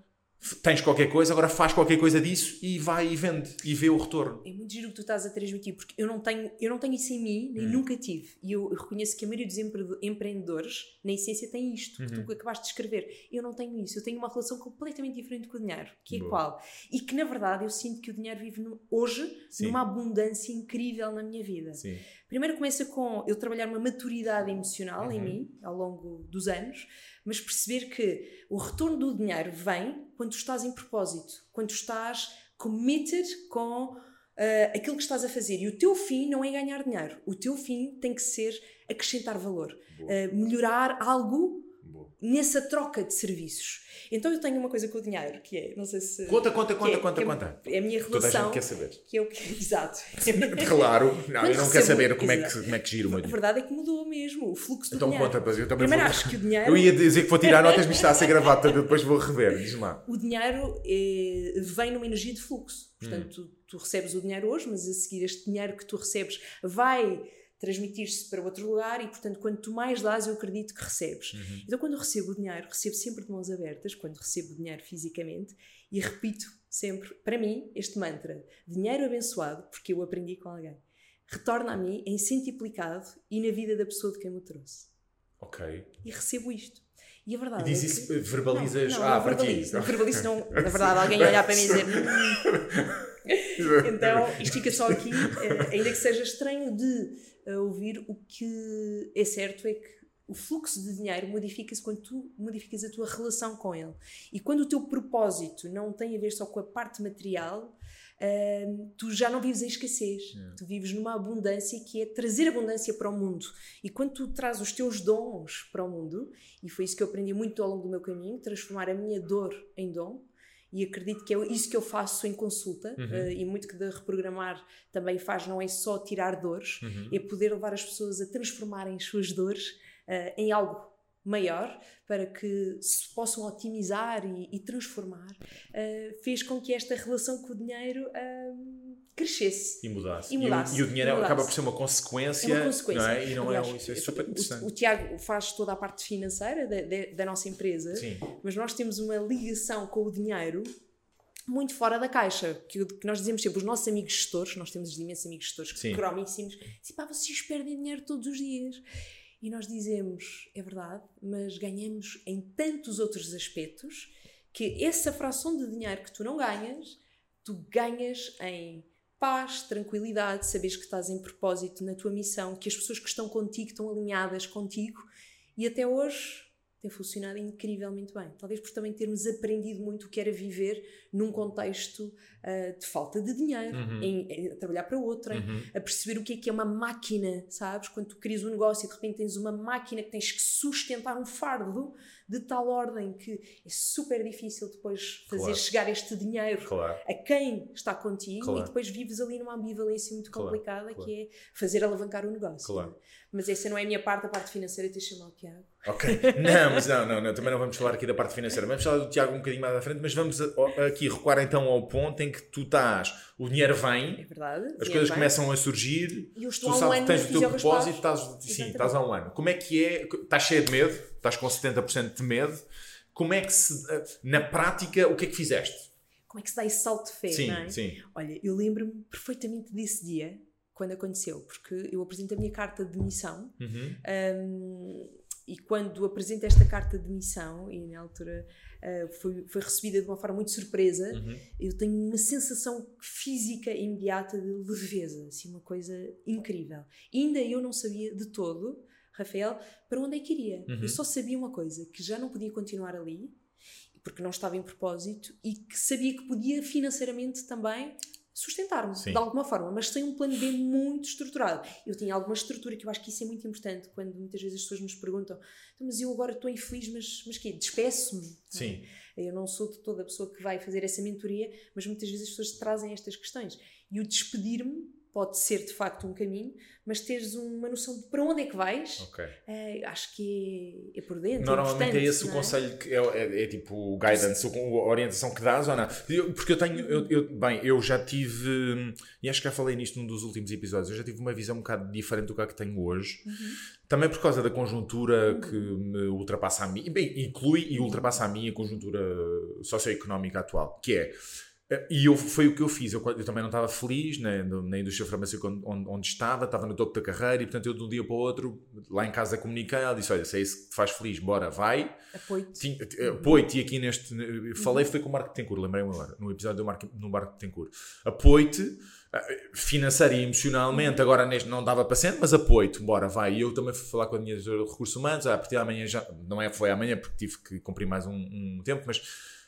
tens qualquer coisa, agora faz qualquer coisa disso e vai e vende e vê o retorno. É muito giro o que tu estás a transmitir, porque eu não tenho, eu não tenho isso em mim, nem hum. nunca tive. E eu reconheço que a maioria dos empreendedores, na essência, tem isto, que tu uhum. acabaste de escrever. Eu não tenho isso, eu tenho uma relação completamente diferente com o dinheiro, que é Boa. qual? E que, na verdade, eu sinto que o dinheiro vive no, hoje Sim. numa abundância incrível na minha vida. Sim. Primeiro começa com eu trabalhar uma maturidade emocional uhum. em mim, ao longo dos anos, mas perceber que o retorno do dinheiro vem quando tu estás em propósito, quando estás committed com uh, aquilo que estás a fazer. E o teu fim não é ganhar dinheiro, o teu fim tem que ser acrescentar valor, uh, melhorar algo. Nessa troca de serviços. Então eu tenho uma coisa com o dinheiro, que é, não sei se... Conta, conta, conta, é, conta, é, conta. É a minha relação... Toda a gente quer saber. Que é o que... Exato. claro. Não, eu não quero saber como é, que, como é que giro o meu dinheiro. A verdade é que mudou mesmo o fluxo do então, dinheiro. Então conta, eu também Primeiro vou... acho que o dinheiro... Eu ia dizer que vou tirar notas, mas está a ser gravado, depois vou rever. Diz lá. O dinheiro é, vem numa energia de fluxo. Portanto, hum. tu, tu recebes o dinheiro hoje, mas a seguir este dinheiro que tu recebes vai transmitir-se para outro lugar e, portanto, quando tu mais dás, eu acredito que recebes. Uhum. Então, quando recebo o dinheiro, recebo sempre de mãos abertas, quando recebo o dinheiro fisicamente, e repito sempre, para mim, este mantra: dinheiro abençoado, porque eu aprendi com alguém, retorna a mim em centiplicado e na vida da pessoa de quem me trouxe. Ok. E recebo isto. E a verdade e diz é isso, que... verbalizas. Não, não, ah, não para verbalizo, ti. Não verbalizo, não. Na verdade, alguém olhar para mim e dizer. então, isto fica só aqui, eh, ainda que seja estranho de a ouvir, o que é certo é que o fluxo de dinheiro modifica-se quando tu modificas a tua relação com ele. E quando o teu propósito não tem a ver só com a parte material, uh, tu já não vives em escassez. Yeah. Tu vives numa abundância que é trazer abundância para o mundo. E quando tu traz os teus dons para o mundo, e foi isso que eu aprendi muito ao longo do meu caminho, transformar a minha dor em dom, e acredito que é isso que eu faço em consulta uhum. uh, e muito que de reprogramar também faz não é só tirar dores uhum. é poder levar as pessoas a transformarem as suas dores uh, em algo maior para que se possam otimizar e, e transformar uh, fez com que esta relação com o dinheiro crescesse e mudasse. E, mudasse, e, o, e o dinheiro mudasse. acaba por ser uma consequência, é uma consequência. Não é? e não Aliás, é, isso é super interessante. O, o, Tiago faz toda a parte financeira da, da, da nossa empresa, Sim. mas nós temos uma ligação com o dinheiro muito fora da caixa, que, que, nós dizemos sempre, os nossos amigos gestores, nós temos imensos amigos gestores Sim. cromíssimos, dizem, pá, vocês perdem dinheiro todos os dias. E nós dizemos, é verdade, mas ganhamos em tantos outros aspectos que essa fração de dinheiro que tu não ganhas, tu ganhas em paz, tranquilidade, saberes que estás em propósito na tua missão, que as pessoas que estão contigo estão alinhadas contigo. E até hoje tem funcionado incrivelmente bem. Talvez por também termos aprendido muito o que era viver num contexto uh, de falta de dinheiro, uhum. em, em, trabalhar para outra, uhum. a perceber o que é que é uma máquina, sabes? Quando tu crias um negócio e de repente tens uma máquina que tens que sustentar um fardo de tal ordem que é super difícil depois fazer claro. chegar este dinheiro claro. a quem está contigo claro. e depois vives ali numa ambivalência muito complicada que é fazer alavancar o negócio. Mas essa não é a minha parte, a parte financeira, tens chamar o Tiago. Ok, não, mas não, não, não, também não vamos falar aqui da parte financeira, vamos falar do Tiago um bocadinho mais à frente, mas vamos aqui recuar então ao ponto em que tu estás, o dinheiro vem, é verdade, as coisas vem. começam a surgir, e eu tu sabes que tens o teu propósito, estás, sim, estás há um ano. Como é que é? Estás cheio de medo, estás com 70% de medo, como é que se, na prática, o que é que fizeste? Como é que se dá esse salto de fé, sim, é? Sim. Olha, eu lembro-me perfeitamente desse dia, quando aconteceu, porque eu apresento a minha carta de missão uhum. um, e quando apresento esta carta de missão, e na altura uh, foi, foi recebida de uma forma muito surpresa, uhum. eu tenho uma sensação física imediata de leveza, assim, uma coisa incrível. E ainda eu não sabia de todo, Rafael, para onde é que iria. Uhum. Eu só sabia uma coisa, que já não podia continuar ali, porque não estava em propósito, e que sabia que podia financeiramente também sustentar-me de alguma forma, mas sem um plano B muito estruturado. Eu tinha alguma estrutura que eu acho que isso é muito importante quando muitas vezes as pessoas nos perguntam, então, mas eu agora estou infeliz, mas, mas quê? Despeço-me? Sim. Eu não sou de toda a pessoa que vai fazer essa mentoria, mas muitas vezes as pessoas trazem estas questões. E o despedir-me pode ser de facto um caminho, mas teres uma noção de para onde é que vais, Ok. eh, acho que é, é por dentro. Normalmente é importante, esse o é? conselho que é, é- é tipo o guidance, a orientação que dás ou não? Eu- porque eu tenho, eu, eu- bem, eu já tive, e acho que já falei nisto num dos últimos episódios, eu já tive uma visão um bocado diferente do que a que tenho hoje. Uhum. Também por causa da conjuntura que me ultrapassa a mim, bem, inclui e ultrapassa a mim a conjuntura socioeconómica atual, que é. Eh, E eu, foi o que eu fiz. Eu, eu também não estava feliz na, na indústria farmacêutica onde, onde, estava, estava no topo da carreira e, portanto, eu de um dia para o outro, lá em casa, comuniquei. Ela disse: Olha, se é isso que te faz feliz, bora, vai. Apoio-te. Tinha- eh, Apoio-te aqui neste. Falei, foi com o Marco Betancourt, lembrei-me agora, no episódio do Marco, no Marco Betancourt. Apoio-te eh, financeira e emocionalmente, agora neste não dava paciente, mas apoio-te, bora, vai. E eu também fui falar com a minha diretora de recursos humanos, ah, a partir de amanhã já. Não é, foi amanhã porque tive que cumprir mais um, um tempo, mas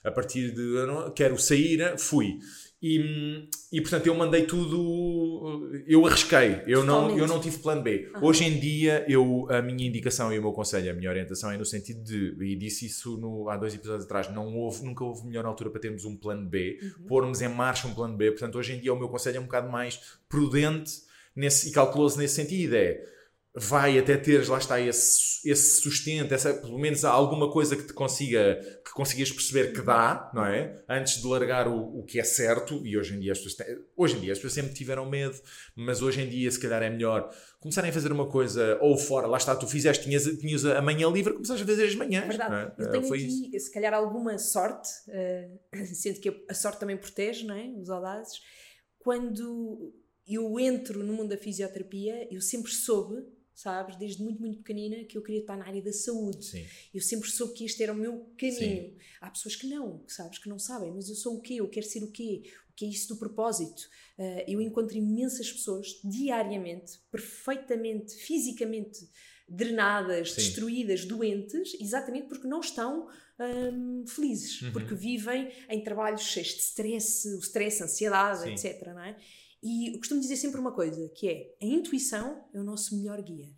a partir de. eu não- quero sair, fui. E, e portanto eu mandei tudo, eu arrisquei, eu não, eu não tive plano B. Aham. Hoje em dia, eu, a minha indicação e o meu conselho, a minha orientação é no sentido de, e disse isso no- há dois episódios atrás, não houve, nunca houve melhor altura para termos um plano B, Uhum. pormos em marcha um plano B. Portanto, hoje em dia o meu conselho é um bocado mais prudente nesse, e calculoso nesse sentido. É vai até teres, lá está, esse, esse sustento, essa, pelo menos alguma coisa que te consiga, que consigas perceber que dá, não é? Antes de largar o, o que é certo, e hoje em dia as pessoas têm- hoje em dia as pessoas sempre tiveram medo, mas hoje em dia se calhar é melhor começarem a fazer uma coisa ou fora, lá está, tu fizeste, tinhas, tinhas a manhã livre, começaste a fazer as manhãs. É verdade. é? Eu Eh, tenho Foi aqui, isso. se calhar, alguma sorte, eh, sendo que a sorte também protege, não é? Os audazes. Quando eu entro no mundo da fisioterapia, eu sempre soube, sabes, desde muito, muito pequenina, que eu queria estar na área da saúde. Sim. Eu sempre soube que este era o meu caminho. Há pessoas que não, que sabes, que não sabem, mas eu sou o quê? Eu quero ser o quê? O que é isso do propósito? Eh, eu encontro imensas pessoas diariamente, perfeitamente, fisicamente drenadas, Sim. destruídas, doentes, exatamente porque não estão hum, felizes, Uhum. porque vivem em trabalhos cheios de stress, o stress, a ansiedade, Sim. etc. Não é? E eu costumo dizer sempre uma coisa, que é a intuição é o nosso melhor guia.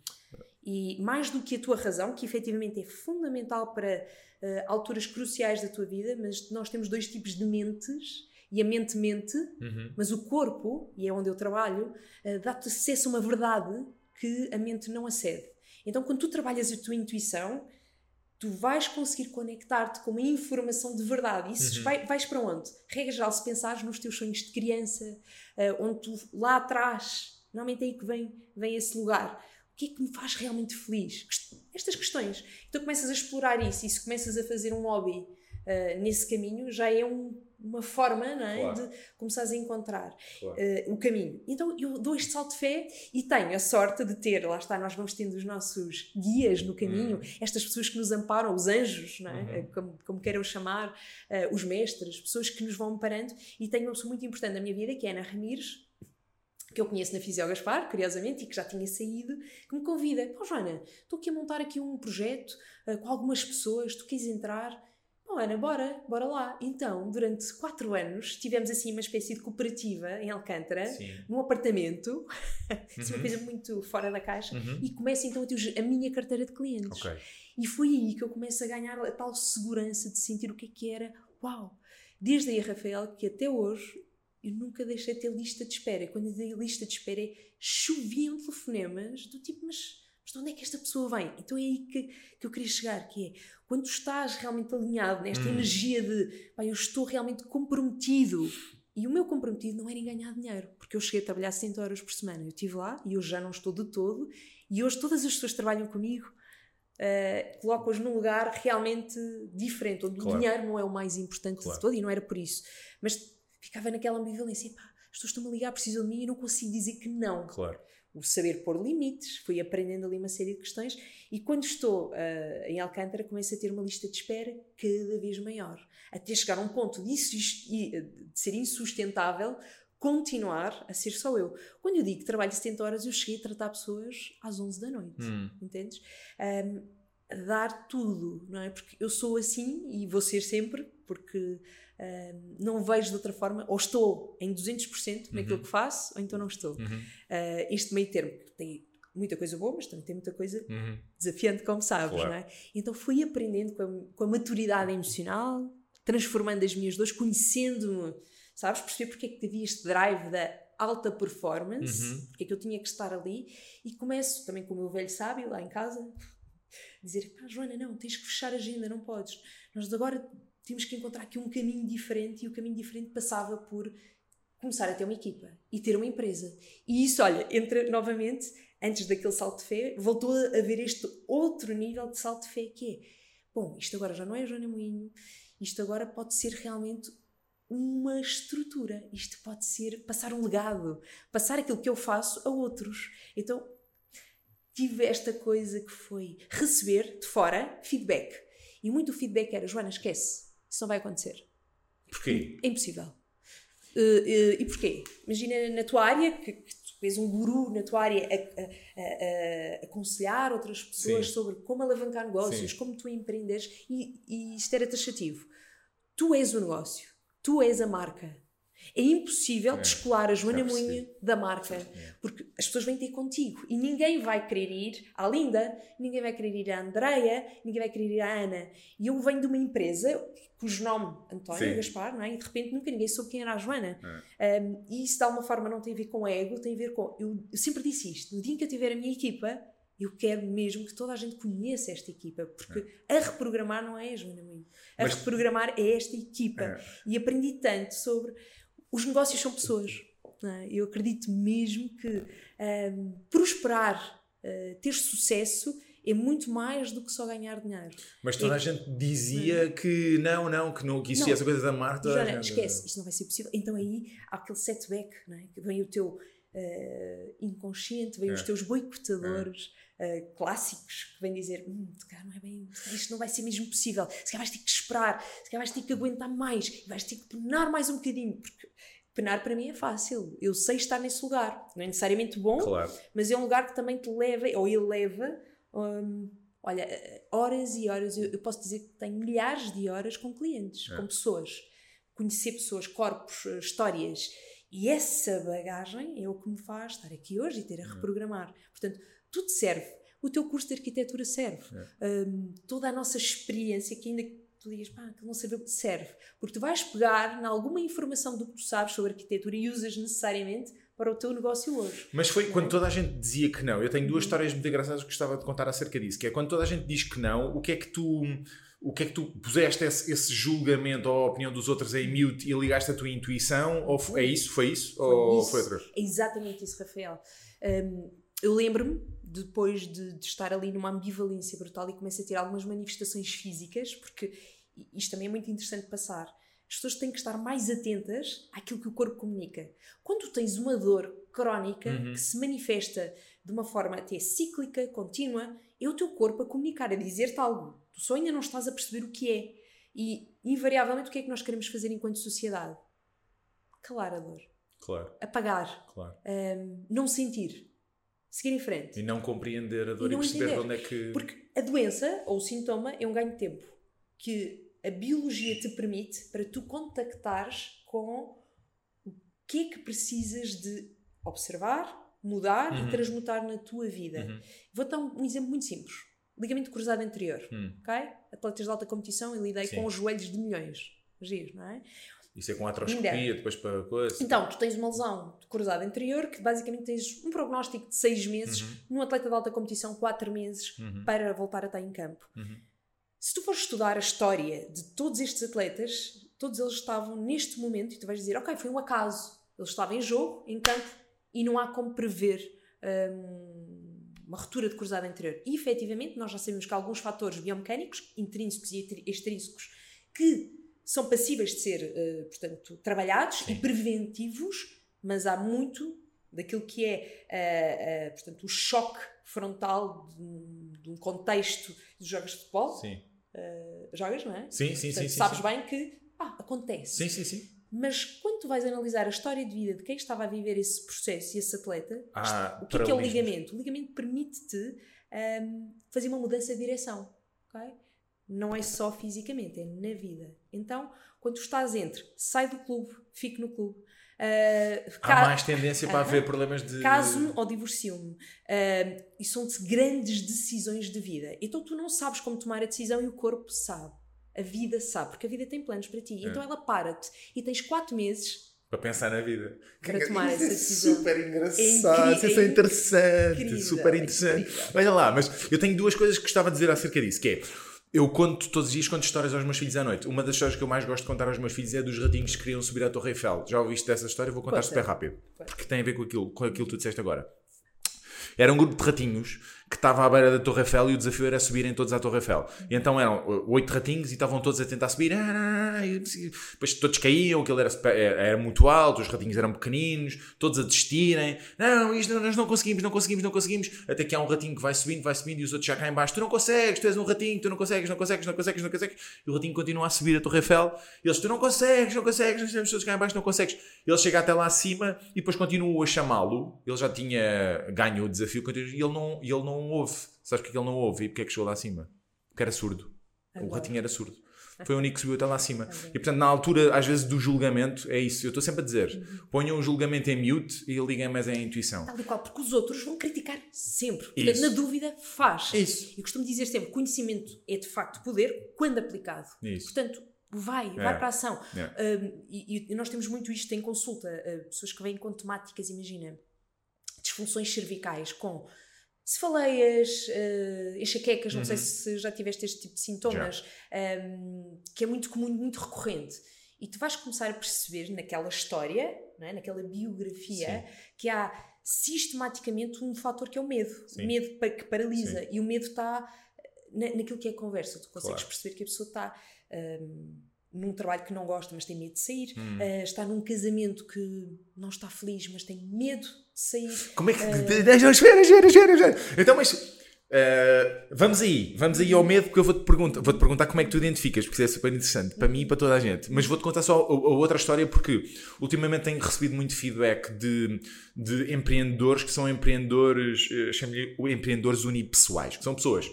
E mais do que a tua razão, que efetivamente é fundamental para eh, alturas cruciais da tua vida, mas nós temos dois tipos de mentes, e a mente mente, Uhum. mas o corpo, e é onde eu trabalho, eh, dá-te acesso a uma verdade que a mente não acede. Então, quando tu trabalhas a tua intuição, tu vais conseguir conectar-te com uma informação de verdade. Isso Uhum. vai, vais para onde? Regra geral, se pensares nos teus sonhos de criança, eh, onde tu lá atrás, normalmente é aí que vem, vem esse lugar. O que é que me faz realmente feliz? Estas questões. Então começas a explorar isso e se começas a fazer um hobby eh, nesse caminho, já é um- uma forma não é? Claro. de começares a encontrar Claro. eh, o caminho. Então eu dou este salto de fé e tenho a sorte de ter, lá está, nós vamos tendo os nossos guias no caminho, estas pessoas que nos amparam, os anjos, não é? Uhum. Eh, como, como queiram chamar, eh, os mestres, pessoas que nos vão amparando. E tenho uma pessoa muito importante na minha vida, que é Ana Ramires, que eu conheço na Fisio Gaspar, curiosamente, e que já tinha saído, que me convida. Pô, Joana, estou aqui a montar aqui um projeto eh, com algumas pessoas, tu queres entrar? Pô, Ana, bora, bora lá. Então, durante quatro anos, tivemos assim uma espécie de cooperativa em Alcântara, Sim. num apartamento, assim, Uhum. uma coisa muito fora da caixa, Uhum. e começo então a ter a minha carteira de clientes. Ok. E foi aí que eu começo a ganhar a tal segurança de sentir o que é que era. Uau! Desde aí, Rafael, que até hoje eu nunca deixei de ter lista de espera. E quando eu digo lista de espera, é choviam telefonemas do tipo, mas, mas de onde é que esta pessoa vem? Então é aí que, que eu queria chegar, que é quando tu estás realmente alinhado nesta Hum. energia de pá, eu estou realmente comprometido. E o meu comprometido não era em ganhar dinheiro, porque eu cheguei a trabalhar 100 horas por semana. Eu estive lá e hoje já não estou de todo. E hoje todas as pessoas que trabalham comigo uh, coloco-as num lugar realmente diferente, onde Claro. o dinheiro não é o mais importante Claro. de todo e não era por isso. Mas ficava naquela ambivalência, pá, as pessoas estão-me a ligar, precisam de mim e não consigo dizer que não. Claro. O saber pôr limites, fui aprendendo ali uma série de questões e quando estou uh, em Alcântara começo a ter uma lista de espera cada vez maior, até chegar a um ponto de, de ser insustentável continuar a ser só eu. Quando eu digo que trabalho 70 horas, eu cheguei a tratar pessoas às 11 da noite Hum. entendes? Um, dar tudo, não é? Porque eu sou assim e vou ser sempre, porque não vejo de outra forma, ou estou em 200% naquilo Uhum. que faço, ou então não estou. Uhum. Uh, este meio termo que tem muita coisa boa, mas também tem muita coisa Uhum. desafiante, como sabes, Claro. não é? Então fui aprendendo com a, com a maturidade emocional, transformando as minhas dores, conhecendo-me, sabes? Perceber porque é que havia este drive da alta performance, uhum. porque é que eu tinha que estar ali, e começo também com o meu velho sábio lá em casa, dizer, pá, Joana, não, tens que fechar a agenda, não podes. Nós agora temos que encontrar aqui um caminho diferente, e o caminho diferente passava por começar a ter uma equipa e ter uma empresa. E isso, olha, entra novamente, antes daquele salto de fé, voltou a haver este outro nível de salto de fé que é, bom, isto agora já não é Joana Moinho, isto agora pode ser realmente uma estrutura. Isto pode ser passar um legado, passar aquilo que eu faço a outros. Então, tive esta coisa que foi receber de fora feedback. E muito feedback era: Joana, esquece, isso não vai acontecer. Porquê? É impossível. Uh, uh, e porquê? Imagina na tua área, que, que tu és um guru na tua área a, a, a, a aconselhar outras pessoas Sim. sobre como alavancar negócios, Sim. como tu empreendes, e, e isto era taxativo. Tu és o negócio Tu és a marca. É impossível é, descolar a Joana Moinho da marca, é. porque as pessoas vêm ter contigo e ninguém vai querer ir à Linda, ninguém vai querer ir à Andreia, ninguém vai querer ir à Ana. E eu venho de uma empresa cujo nome António Sim. Gaspar, não é? E de repente nunca ninguém soube quem era a Joana. É. Um, e isso de alguma forma não tem a ver com ego, tem a ver com. Eu, eu sempre disse isto: no dia em que eu tiver a minha equipa, eu quero mesmo que toda a gente conheça esta equipa, porque é. a reprogramar não é a Joana Moinho. A Mas, reprogramar é esta equipa. É. E aprendi tanto sobre. Os negócios são pessoas. É? Eu acredito mesmo que um, prosperar, uh, ter sucesso, é muito mais do que só ganhar dinheiro. Mas toda é, a gente dizia que não, não, que, não, que isso não, é essa coisa da marca. Joana, esquece, isto não vai ser possível. Então aí há aquele setback, não é? que vem o teu uh, inconsciente, vem é. os teus boicotadores. É uh, clássicos que vêm dizer hum, não é bem, isto não vai ser mesmo possível, se calhar vais ter que esperar, se calhar vais ter que aguentar mais, vais ter que penar mais um bocadinho, porque penar para mim é fácil, eu sei estar nesse lugar, não é necessariamente bom, claro. mas é um lugar que também te leva, ou eleva, um, olha, horas e horas, eu, eu, posso dizer que tenho milhares de horas com clientes, é. com pessoas, conhecer pessoas, corpos, histórias, e essa bagagem é o que me faz estar aqui hoje e ter a reprogramar. Portanto, tudo serve. O teu curso de arquitetura serve. É. Um, toda a nossa experiência, que ainda tu digas, pá, que não serve, serve. Porque tu vais pegar em alguma informação do que tu sabes sobre arquitetura e usas necessariamente para o teu negócio hoje. Mas foi quando toda a gente dizia que não. Eu tenho duas uhum. histórias muito engraçadas que gostava de contar acerca disso. Que é quando toda a gente diz que não, o que é que tu o que é que tu puseste esse, esse, julgamento ou a opinião dos outros em mute e ligaste a tua intuição? Ou é isso? Foi isso? Foi ou isso. foi outra? É exatamente isso, Rafael. Um, eu lembro-me depois de, de, estar ali numa ambivalência brutal e começo a ter algumas manifestações físicas, porque isto também é muito interessante passar. As pessoas têm que estar mais atentas àquilo que o corpo comunica. Quando tens uma dor crónica uhum. que se manifesta de uma forma até cíclica, contínua, é o teu corpo a comunicar, a dizer-te algo. Tu só ainda não estás a perceber o que é. E, invariavelmente, o que é que nós queremos fazer enquanto sociedade? Calar a dor. Claro. Apagar. Claro. Um, não sentir seguir em frente. E não compreender a dor e, e perceber entender. de onde é que. Porque a doença ou o sintoma é um ganho de tempo que a biologia te permite para tu contactares com o que é que precisas de observar, mudar uhum. e transmutar na tua vida. Uhum. Vou dar um, exemplo muito simples. Ligamento cruzado anterior, uhum. ok? Atletas de alta competição, eu lidei Sim. com os joelhos de milhões. Giro, não é? Isso é com artroscopia, depois para coisa. Então, tu tens uma lesão de cruzado anterior que basicamente tens um prognóstico de 6 meses, uhum. num atleta de alta competição, 4 meses uhum. para voltar a estar em campo. Uhum. Se tu fores estudar a história de todos estes atletas, todos eles estavam neste momento e tu vais dizer, ok, foi um acaso. Eles estavam em jogo, em campo, e não há como prever hum, uma ruptura de cruzado anterior. E efetivamente, nós já sabemos que há alguns fatores biomecânicos, intrínsecos e extrínsecos, que são passíveis de ser, uh, portanto, trabalhados Sim. e preventivos, mas há muito daquilo que é, uh, uh, portanto, o choque frontal de, de, um contexto de jogos de futebol. Sim. jogas, não é? Sim, sim, portanto, sim. Sabes sim. bem que ah, acontece. Sim, sim, sim. Mas quando tu vais analisar a história de vida de quem estava a viver esse processo e esse atleta, ah, o que é, que é o ligamento? O ligamento permite-te um, ehm, fazer uma mudança de direção. Okay? Não é só fisicamente, é na vida. Então, quando tu estás entre sai do clube, fico no clube. Uh, Há mais tendência para uh, haver problemas de. Caso-me ou divorcio-me. Uh, e são-te grandes decisões de vida. Então tu não sabes como tomar a decisão e o corpo sabe. A vida sabe, porque a vida tem planos para ti. É. Então ela para-te e tens quatro meses para pensar na vida. Para tomar essa é decisão. super É engraçado, incri- isso é é interessante, incrível, super é interessante. incrível. Olha lá, mas eu tenho duas coisas que gostava de dizer acerca disso, que é, eu conto todos os dias, conto histórias aos meus filhos à noite. Uma das histórias que eu mais gosto de contar aos meus filhos é dos ratinhos que queriam subir à Torre Eiffel. Já ouviste dessa história? Vou contar Conta. super rápido, Conta. porque tem a ver com aquilo, com aquilo que tu disseste agora. Era um grupo de ratinhos que estava à beira da Torre Eiffel e o desafio era subirem todos à Torre Eiffel. E então eram uh, oito ratinhos e estavam todos a tentar subir. Ah, e depois todos caíam, aquilo era, super- era muito alto, os ratinhos eram pequeninos, todos a desistirem. Não, isto nós não conseguimos, não conseguimos, não conseguimos. Até que há um ratinho que vai subindo, vai subindo e os outros já cá em baixo. Tu não consegues, tu és um ratinho, tu não consegues, não consegues, não consegues, não consegues. E o ratinho continua a subir a Torre Eiffel. E eles, tu não consegues, não consegues, nós temos todos cá em baixo, não consegues. Ele chega até lá acima e depois continua a chamá-lo. Ele já tinha ganho o desafio e ele não, ele não ouve. Sabes porque é que ele não ouve e porque é que chegou lá acima? Porque era surdo. O Agora. ratinho era surdo. Foi o único que subiu até lá acima. E portanto, na altura, às vezes, do julgamento, é isso. Eu estou sempre a dizer: ponham o julgamento em mute e liguem mais à intuição. Tal e qual, porque os outros vão criticar sempre. Portanto, na dúvida, faz. Isso. E costumo dizer sempre: conhecimento é de facto poder quando aplicado. Isso. Portanto, vai, vai É. para a ação. É. Um, e, e nós temos muito isto em consulta. uh, pessoas que vêm com temáticas, imagina, disfunções cervicais com cefaleias, uh, enxaquecas, não sei se já tiveste este tipo de sintomas, um, que é muito comum, muito recorrente. E tu vais começar a perceber naquela história, é? naquela biografia, que há sistematicamente um fator que é o medo. Sim. O medo que paralisa. Sim. E o medo está na, naquilo que é a conversa. Tu consegues Claro. perceber que a pessoa está hum, num trabalho que não gosta, mas tem medo de sair. Hum. Uh, está num casamento que não está feliz, mas tem medo sair. Como é que. Deixa, espera, espera, espera, espera. Então, mas. eh, vamos aí, vamos aí ao medo, porque eu vou-te perguntar, vou-te perguntar como é que tu identificas, porque isso é super interessante para mim e para toda a gente. Mas vou-te contar só a, a outra história, porque ultimamente tenho recebido muito feedback de, de empreendedores que são empreendedores, eh, chamo-lhe empreendedores unipessoais, que são pessoas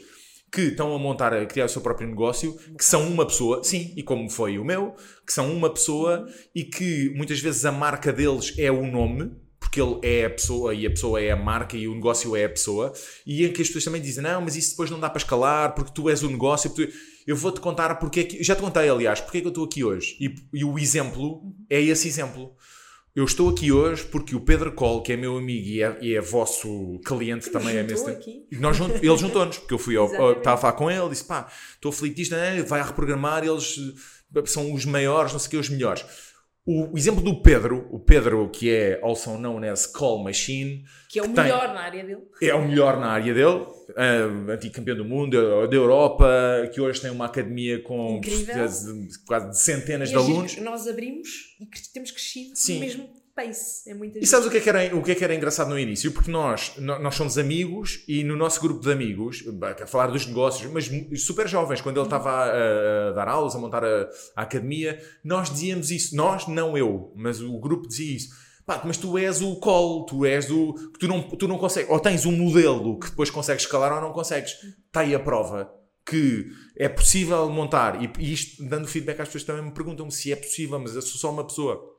que estão a montar, a criar o seu próprio negócio, que são uma pessoa, sim, e como foi o meu, que são uma pessoa e que muitas vezes a marca deles é o nome, porque ele é a pessoa e a pessoa é a marca e o negócio é a pessoa, e em que as pessoas também dizem, não, mas isso depois não dá para escalar, porque tu és o negócio, tu- eu vou-te contar porque é que, já te contei aliás, porque é que eu estou aqui hoje, e, e o exemplo é esse exemplo. Eu estou aqui hoje porque o Pedro Cole, que é meu amigo e é, e é vosso cliente Que também é mesmo. aqui. Nós, ele juntou-nos, porque eu fui ao, ao- estava a falar com ele, disse pá, estou aflito disto, né? vai a reprogramar, eles eh, são os maiores, não sei o que, os melhores. O, o exemplo do Pedro, o Pedro que é also known as Call Machine, Que é o que tem- melhor na área dele. é o melhor na área dele, uh, antigo campeão do mundo, da da Europa, que hoje tem uma academia com quase centenas E de alunos. nós abrimos e temos crescido Sim. mesmo pace. É E sabes o que, é que era, o que é que era engraçado no início? Porque nós, nós somos amigos e no nosso grupo de amigos, a falar dos negócios, mas super jovens, quando ele estava a, a dar aulas, a montar a, a academia, nós dizíamos isso. Nós, não eu, mas o grupo dizia isso. Pá, mas tu és o call, tu és o. Tu não, tu não consegues. Ou tens um modelo que depois consegues escalar ou não consegues. Está aí a prova que é possível montar. E, e isto, dando feedback às pessoas também me perguntam se é possível, mas eu sou só uma pessoa.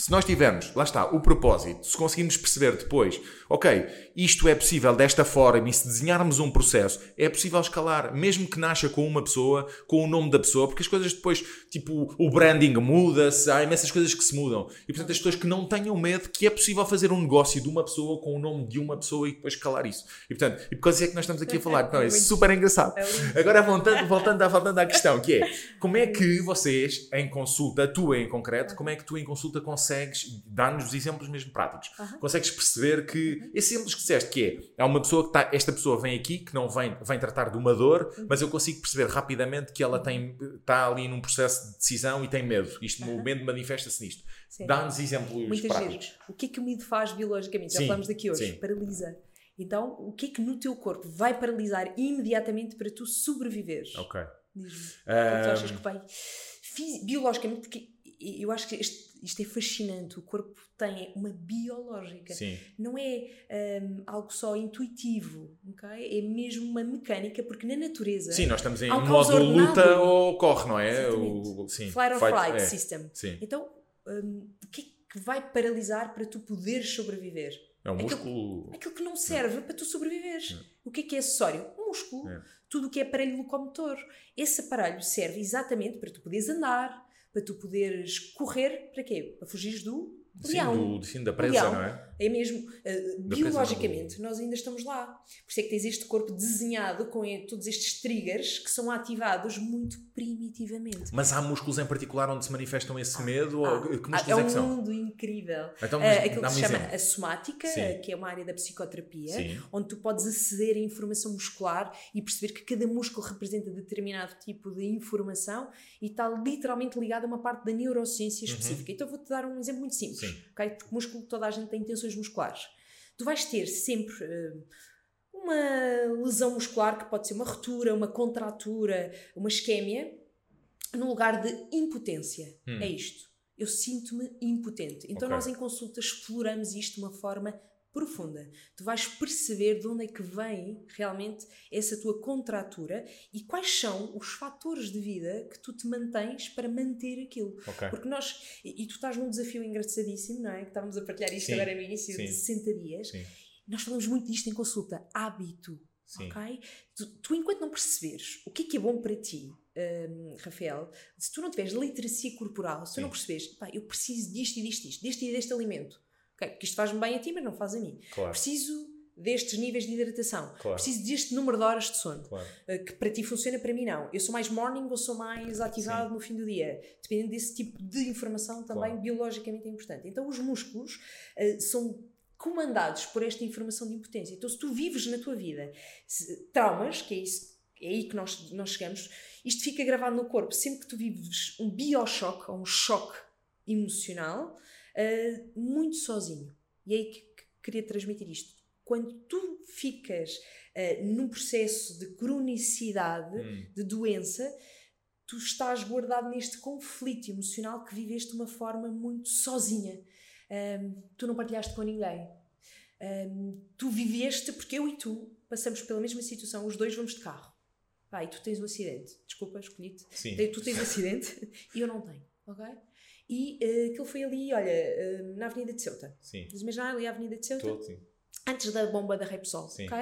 Se nós tivermos, lá está, o propósito, se conseguirmos perceber depois, ok, isto é possível desta forma e se desenharmos um processo, é possível escalar, mesmo que nasça com uma pessoa, com o nome da pessoa, porque as coisas depois, tipo, o branding muda-se, há imensas coisas que se mudam. E portanto, as pessoas que não tenham medo que é possível fazer um negócio de uma pessoa com o nome de uma pessoa e depois escalar isso. E portanto, e por causa disso é que nós estamos aqui a falar. Não, é super engraçado. É. Agora voltando, voltando, à, voltando à questão, que é como é que vocês, em consulta, tu em concreto, como é que tu em consulta consegues dar-nos os exemplos mesmo práticos? Aham. Consegues perceber que esses exemplos que disseste, que é, há uma pessoa que está, esta pessoa vem aqui, que não vem, vem tratar de uma dor, mas eu consigo perceber rapidamente que ela tem, está ali num processo de decisão e tem medo. Isto, o medo manifesta-se nisto. Dá-nos exemplos Muitas práticos. vezes. O que é que o medo faz biologicamente? Já Sim, falamos daqui hoje. sim. Paralisa. Então, o que é que no teu corpo vai paralisar imediatamente para tu sobreviveres? Ok. Diz-me. Que é tu achas que vai? Biologicamente, eu acho que este- isto é fascinante. O corpo tem uma biológica. sim. Não é hum, algo só intuitivo, ok? É mesmo uma mecânica, porque na natureza. Sim, nós estamos em um modo ordenado. luta ou corre, não é? O, sim. Flight or flight é. system. Sim. Então, hum, o que é que vai paralisar para tu poderes sobreviver? É um Aquilo- músculo. Aquilo que não serve para tu sobreviveres. O que é que é acessório? O músculo. É. Tudo o que é aparelho locomotor. Esse aparelho serve exatamente para tu poderes andar, para tu poderes correr. Para quê? Para fugir do Sim, Leão. do, sim, da presa, Leão. não é? É mesmo, uh, biologicamente, nós ainda estamos lá. Por isso é que tens este corpo desenhado com todos estes triggers que são ativados muito primitivamente. Mas há músculos em particular onde se manifestam esse medo? Ah, ou, que músculos é é um que são? mundo incrível. Então, Uh, mas aquilo que se um chama exemplo. a somática, Sim. que é uma área da psicoterapia, Sim. onde tu podes aceder a informação muscular e perceber que cada músculo representa determinado tipo de informação e está literalmente ligado a uma parte da neurociência específica. Então vou-te dar um exemplo muito simples, Uhum. Sim. ok? Porque músculo, toda a gente tem tensões musculares. Tu vais ter sempre eh, uma lesão muscular que pode ser uma ruptura, uma contratura, uma isquémia, no lugar de impotência. Hum. É isto. Eu sinto-me impotente. Então Ok. nós em consulta exploramos isto de uma forma profunda. Tu vais perceber de onde é que vem realmente essa tua contratura e quais são os fatores de vida que tu te mantens para manter aquilo. Ok. Porque nós, e, e tu estás num desafio engraçadíssimo, não é? Que estávamos a partilhar isto Sim, agora no início sim. de 60 dias. Sim. Nós falamos muito disto em consulta. Hábito. Sim. Ok? Tu, tu, enquanto não perceberes o que é que é bom para ti, hum, Rafael, se tu não tiveres literacia corporal, se tu não perceberes, pá, eu preciso disto e disto, disto, deste e deste alimento, ok? Porque isto faz-me bem a ti, mas não faz a mim. Claro. Preciso destes níveis de hidratação. Claro. Preciso deste número de horas de sono. Claro. Uh, que para ti funciona, para mim não. Eu sou mais morning ou sou mais ativado Sim. no fim do dia. Dependendo desse tipo de informação, também Claro. biologicamente é importante. Então, os músculos uh, são comandados por esta informação de impotência. Então, se tu vives na tua vida se- traumas, que é isso. É aí que nós, nós chegamos. Isto fica gravado no corpo. Sempre que tu vives um biochoque, ou um choque emocional, uh, muito sozinho. E é aí que, que queria transmitir isto. Quando tu ficas uh, num processo de cronicidade, Hum. de doença, tu estás guardado neste conflito emocional que viveste de uma forma muito sozinha. Um, tu não partilhaste com ninguém. Um, tu viveste porque eu e tu passamos pela mesma situação, os dois vamos de carro. Pá, e tu tens um acidente. Desculpa, escolhi-te. Sim. Tu tens um acidente e eu não tenho, ok? E uh, aquilo foi ali, olha, uh, na Avenida de Ceuta. Sim. Mas imaginar ali a Avenida de Ceuta, Todo, sim. antes da bomba da Repsol, Sim. ok?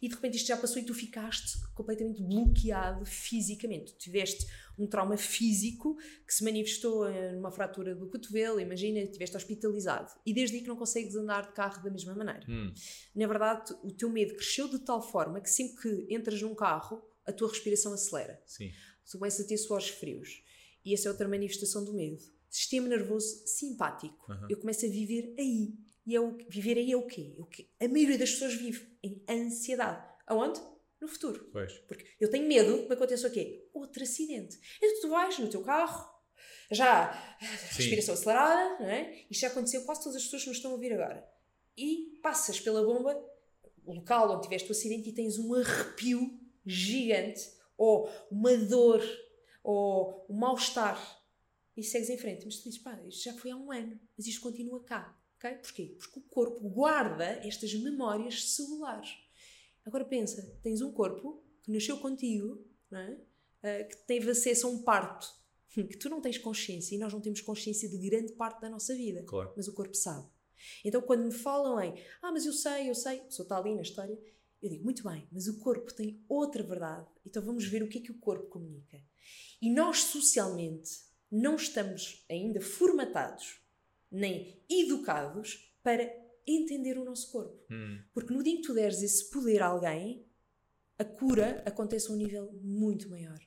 E de repente isto já passou e tu ficaste completamente bloqueado fisicamente. Tu tiveste um trauma físico que se manifestou eh, numa fratura do cotovelo, imagina, estiveste hospitalizado. E desde aí que não consegues andar de carro da mesma maneira. Hum. Na verdade, o teu medo cresceu de tal forma que sempre que entras num carro, a tua respiração acelera. Sim. Tu começas a ter suores frios. E essa é outra manifestação do medo. Sistema nervoso simpático. Aham. Eu começo a viver aí. E é o, viver aí é o quê? É o quê? A maioria das pessoas vive em ansiedade. Aonde? No futuro. Pois. Porque eu tenho medo que me aconteça o quê? Outro acidente. Então tu vais no teu carro, já Sim. respiração acelerada, não é? Isto já aconteceu quase todas as pessoas que nos estão a ouvir agora. E passas pela bomba, o local onde tiveste o acidente, e tens um arrepio gigante, ou uma dor, ou um mal-estar. E segues em frente. Mas tu dizes, pá, isto já foi há um ano, mas isto continua cá. ok? Porquê? Porque o corpo guarda estas memórias celulares. Agora pensa, tens um corpo que nasceu contigo, é? Ah, que teve acesso a um parto, que tu não tens consciência e nós não temos consciência de grande parte da nossa vida, Claro. mas o corpo sabe. Então quando me falam em, ah, mas eu sei, eu sei, a pessoa está ali na história, eu digo, muito bem, mas o corpo tem outra verdade, então vamos ver o que é que o corpo comunica. E nós socialmente não estamos ainda formatados nem educados para entender o nosso corpo. Hum. Porque no dia em que tu deres esse poder a alguém, a cura acontece a um nível muito maior.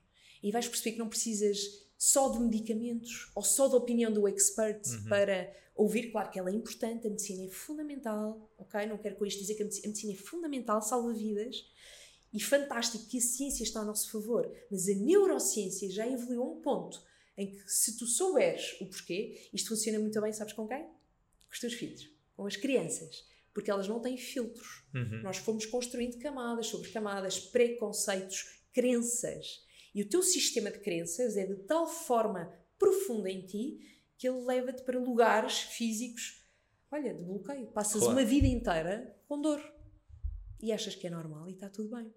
E vais perceber que não precisas só de medicamentos ou só da opinião do expert Uhum. para ouvir. Claro que ela é importante, a medicina é fundamental, ok? Não quero com isto dizer que a medici- a medicina é fundamental, salva vidas. E fantástico que a ciência está a nosso favor. Mas a neurociência já evoluiu a um ponto em que, se tu souberes o porquê, isto funciona muito bem, sabes com quem? Com os teus filhos, com as crianças. Porque elas não têm filtros. Uhum. Nós fomos construindo camadas sobre camadas, preconceitos, crenças. E o teu sistema de crenças é de tal forma profunda em ti que ele leva-te para lugares físicos, olha, de bloqueio. Passas Claro. uma vida inteira com dor. E achas que é normal e está tudo bem.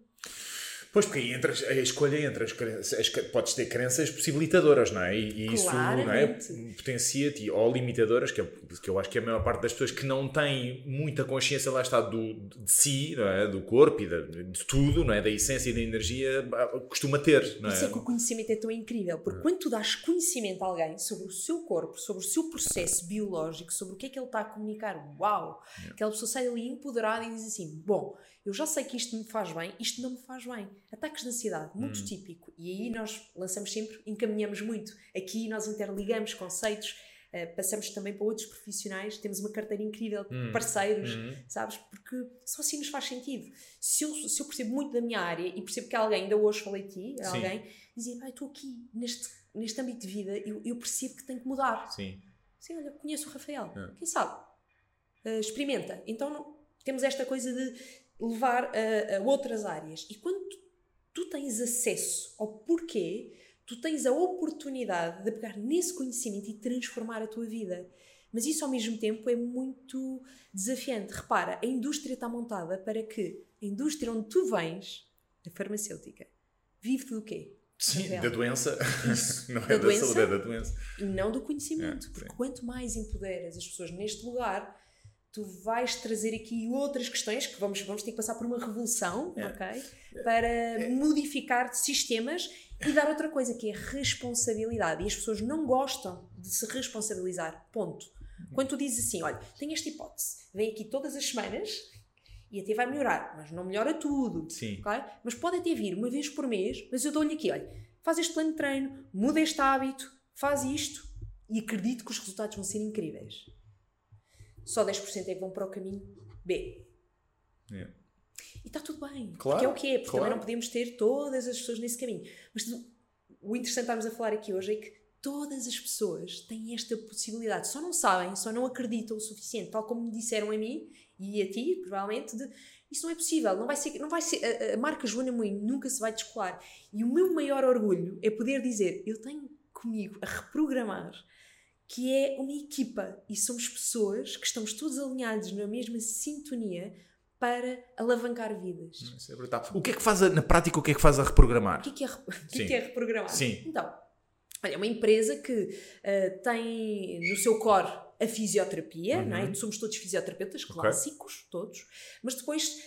Pois, porque aí entra a escolha entre as crenças, podes ter crenças possibilitadoras, não é? E, e isso não é? potencia-te, ou limitadoras, que, é, que eu acho que é a maior parte das pessoas que não têm muita consciência, lá está, do, de si, não é? do corpo e de, de tudo, não é? da essência e da energia, costuma ter. Não é? Isso é que o conhecimento é tão incrível, porque quando tu dás conhecimento a alguém sobre o seu corpo, sobre o seu processo biológico, sobre o que é que ele está a comunicar, uau! Aquela pessoa sai ali empoderada e diz assim: bom eu já sei que isto me faz bem, isto não me faz bem. Ataques de ansiedade, muito hum. típico. E aí nós lançamos sempre, encaminhamos muito. Aqui nós interligamos conceitos, uh, passamos também para outros profissionais, temos uma carteira incrível de hum. parceiros, hum. sabes? Porque só assim nos faz sentido. Se eu, se eu percebo muito da minha área e percebo que alguém, ainda hoje falei ti, alguém, dizia, ah, estou aqui neste, neste âmbito de vida, eu, eu percebo que tenho que mudar. Sim. Sim, olha, conheço o Rafael. É. Quem sabe? Uh, experimenta. Então não, temos esta coisa de levar a, a outras áreas. E quando tu, tu tens acesso ao porquê, tu tens a oportunidade de pegar nesse conhecimento e transformar a tua vida. Mas isso ao mesmo tempo é muito desafiante. Repara, a indústria está montada para que a indústria onde tu vens, a farmacêutica, vive do quê? Sim, da doença. Isso. não é da, doença, saúde, é da doença. E não do conhecimento. É, porque quanto mais empoderas as pessoas neste lugar, tu vais trazer aqui outras questões que vamos, vamos ter que passar por uma revolução, é. ok? Para é. modificar sistemas e dar outra coisa que é responsabilidade. E as pessoas não gostam de se responsabilizar. Ponto. Quando tu dizes assim, olha, tenho esta hipótese, vem aqui todas as semanas e até vai melhorar, mas não melhora tudo. Sim. Okay? Mas pode até vir uma vez por mês, mas eu dou-lhe aqui, olha, faz este plano de treino, muda este hábito, faz isto e acredito que os resultados vão ser incríveis só 10% é que vão para o caminho B. Yeah. E está tudo bem. Claro, porque é o que é, porque claro. também não podemos ter todas as pessoas nesse caminho. Mas o interessante estarmos a falar aqui hoje é que todas as pessoas têm esta possibilidade. Só não sabem, só não acreditam o suficiente. Tal como me disseram a mim e a ti, provavelmente, de isso não é possível, não vai ser, não vai ser a, a marca Joana Moinho nunca se vai descolar. E o meu maior orgulho é poder dizer, eu tenho comigo a reprogramar que é uma equipa e somos pessoas que estamos todos alinhados na mesma sintonia para alavancar vidas. Isso é brutal. O que é que faz, a, na prática, o que é que faz a reprogramar? O que é que é, o que é, que é reprogramar? Sim. Então, olha, é uma empresa que uh, tem no seu core a fisioterapia, uhum. não é? somos todos fisioterapeutas clássicos, okay. todos, mas depois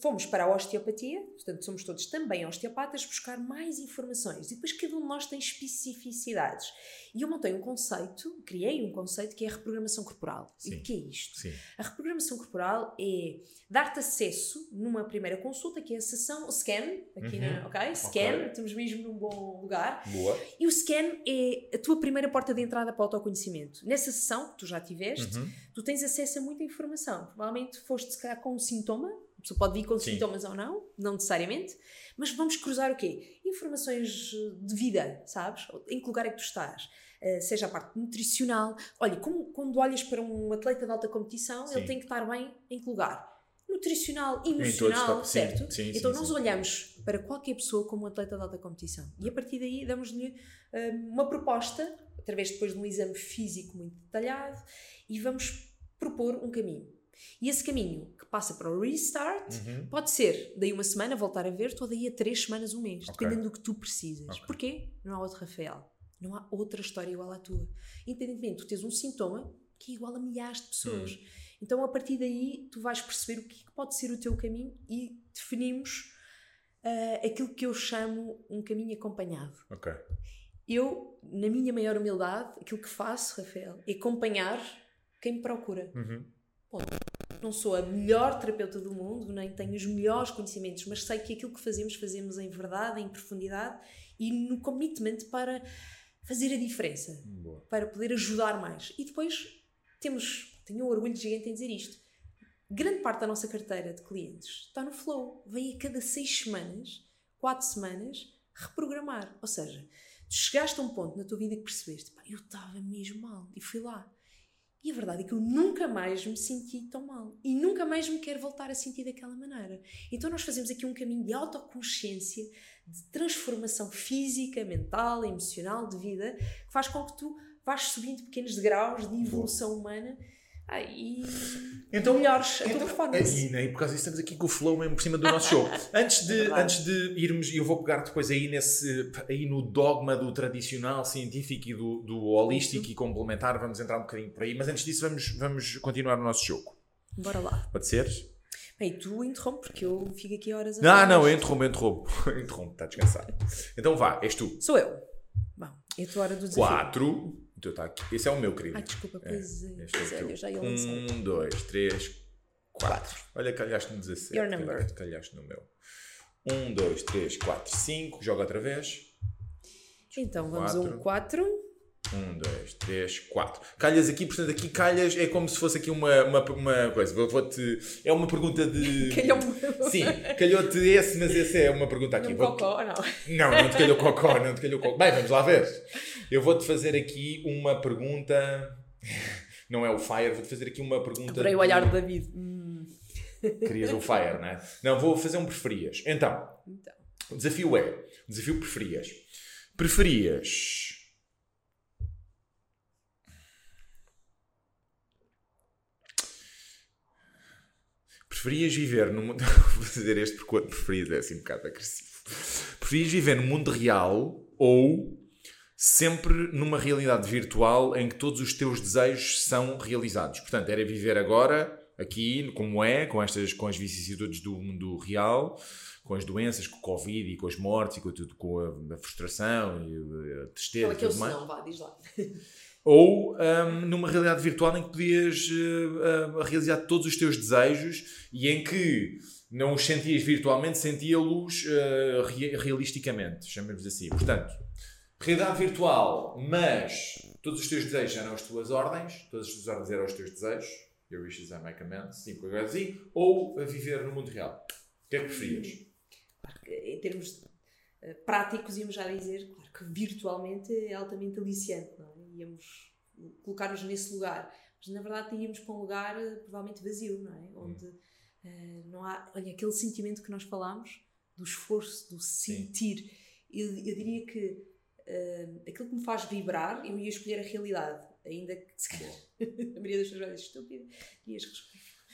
fomos para a osteopatia, portanto somos todos também osteopatas, buscar mais informações e depois cada um de nós tem especificidades. E eu montei um conceito, criei um conceito que é a reprogramação corporal. Sim. E o que é isto? Sim. A reprogramação corporal é dar-te acesso numa primeira consulta, que é a sessão scan, aqui uhum. na, ok? Scan, okay. estamos mesmo num bom lugar. Boa. E o scan é a tua primeira porta de entrada para o autoconhecimento. Nessa sessão, que tu já tiveste, uhum. tu tens acesso a muita informação. Provavelmente foste, se calhar, com um sintoma, a pessoa pode vir com sintomas ou não, não necessariamente, mas vamos cruzar o quê? Informações de vida, sabes? Em que lugar é que tu estás? Uh, seja a parte nutricional. Olha, como, quando olhas para um atleta de alta competição, Sim. ele tem que estar bem em que lugar? Nutricional, emocional, certo? Sim, então sim, nós sim. olhamos para qualquer pessoa como um atleta de alta competição e a partir daí damos-lhe uh, uma proposta, através depois de um exame físico muito detalhado, e vamos propor um caminho. E esse caminho passa para o restart uhum. pode ser daí uma semana voltar a ver, ou daí a três semanas, um mês, okay. dependendo do que tu precisas. Okay. Porquê? Não há outro Rafael. Não há outra história igual à tua. Independentemente, tu tens um sintoma que é igual a milhares de pessoas. Uhum. Então, a partir daí, tu vais perceber o que pode ser o teu caminho e definimos uh, aquilo que eu chamo um caminho acompanhado. Ok. Eu, na minha maior humildade, aquilo que faço, Rafael, é acompanhar quem me procura. Uhum. Ponto. Não sou a melhor terapeuta do mundo, nem tenho os melhores conhecimentos, mas sei que aquilo que fazemos, fazemos em verdade, em profundidade e no commitment para fazer a diferença, Boa. para poder ajudar mais. E depois temos, tenho um orgulho gigante em dizer isto, grande parte da nossa carteira de clientes está no flow. Vem a cada seis semanas, quatro semanas, reprogramar. Ou seja, tu chegaste a um ponto na tua vida que percebeste, eu estava mesmo mal e fui lá. E a verdade é que eu nunca mais me senti tão mal. E nunca mais me quero voltar a sentir daquela maneira. Então nós fazemos aqui um caminho de autoconsciência, de transformação física, mental, emocional, de vida, que faz com que tu vás subindo pequenos degraus de evolução humana. E Então, melhores a tua então, performance. E, né, e por causa disso estamos aqui com o flow mesmo por cima do nosso show. Antes de, verdade. antes de irmos, eu vou pegar depois aí, nesse, aí no dogma do tradicional científico e do, do holístico e complementar, vamos entrar um bocadinho por aí, mas antes disso vamos, vamos continuar o nosso jogo. Bora lá. Pode ser? Bem, tu interrompe, porque eu fico aqui horas a Não, falar não, eu interrompo, eu interrompo. interrompo, está descansado. Então vá, és tu. Sou eu. Bom, é a tua hora do desafio. Quatro. Então tá aqui. Esse é o meu, querido. Ai, desculpa, pois é. É Pois o é, teu. eu já ia lançar. Um, dois, três, quatro. Olha, calhaste no 17. Your number. Calhaste no meu. Um, dois, três, quatro, cinco. Joga outra vez. Então, vamos a um 4. Um, dois, três, quatro. Calhas aqui, portanto, aqui calhas é como se fosse aqui uma, uma, uma coisa. Vou- Vou-te. É uma pergunta de. Calhou-me. Sim, calhou-te esse, mas esse é uma pergunta aqui. Não Vou-te- cocó, não. Não, não te calhou cocó, não te calhou cocó. Bem, vamos lá ver. Eu vou-te fazer aqui uma pergunta. Não é o Fire, vou-te fazer aqui uma pergunta. Adorei o olhar do David. Hum, Querias o Fire, não é? Não, vou fazer um preferias. Então, então. o desafio é: o desafio preferias. Preferias. Preferias viver no mundo. Vou fazer este porque preferias é assim um bocado agressivo. Preferias viver no mundo real ou sempre numa realidade virtual em que todos os teus desejos são realizados? Portanto, era viver agora, aqui, como é, com, estas, com as vicissitudes do mundo real, com as doenças, com o Covid e com as mortes e com, tudo, com a, a frustração e a tristeza é senão? Vá, diz lá. Ou hum, numa realidade virtual em que podias eh, eh, realizar todos os teus desejos e em que não os sentias virtualmente, sentia-los eh, re- realisticamente, chamemos assim. Portanto, realidade virtual, mas todos os teus desejos eram as tuas ordens, todas as tuas ordens eram os teus desejos, your wishes are my commands, sim, coisa assim, ou a viver no mundo real. O que é que preferias? Em termos eh, práticos, íamos já dizer, claro que virtualmente é altamente aliciante, não é? Íamos colocar-nos nesse lugar. Mas na verdade íamos para um lugar eh, provavelmente vazio, não é? Onde eh, não há. Olha, aquele sentimento que nós falámos, do esforço, do sentir. Eu, eu diria que eh, aquilo que me faz vibrar, eu ia escolher a realidade. Ainda que se calhar a maioria das pessoas vai dizer estúpido, ias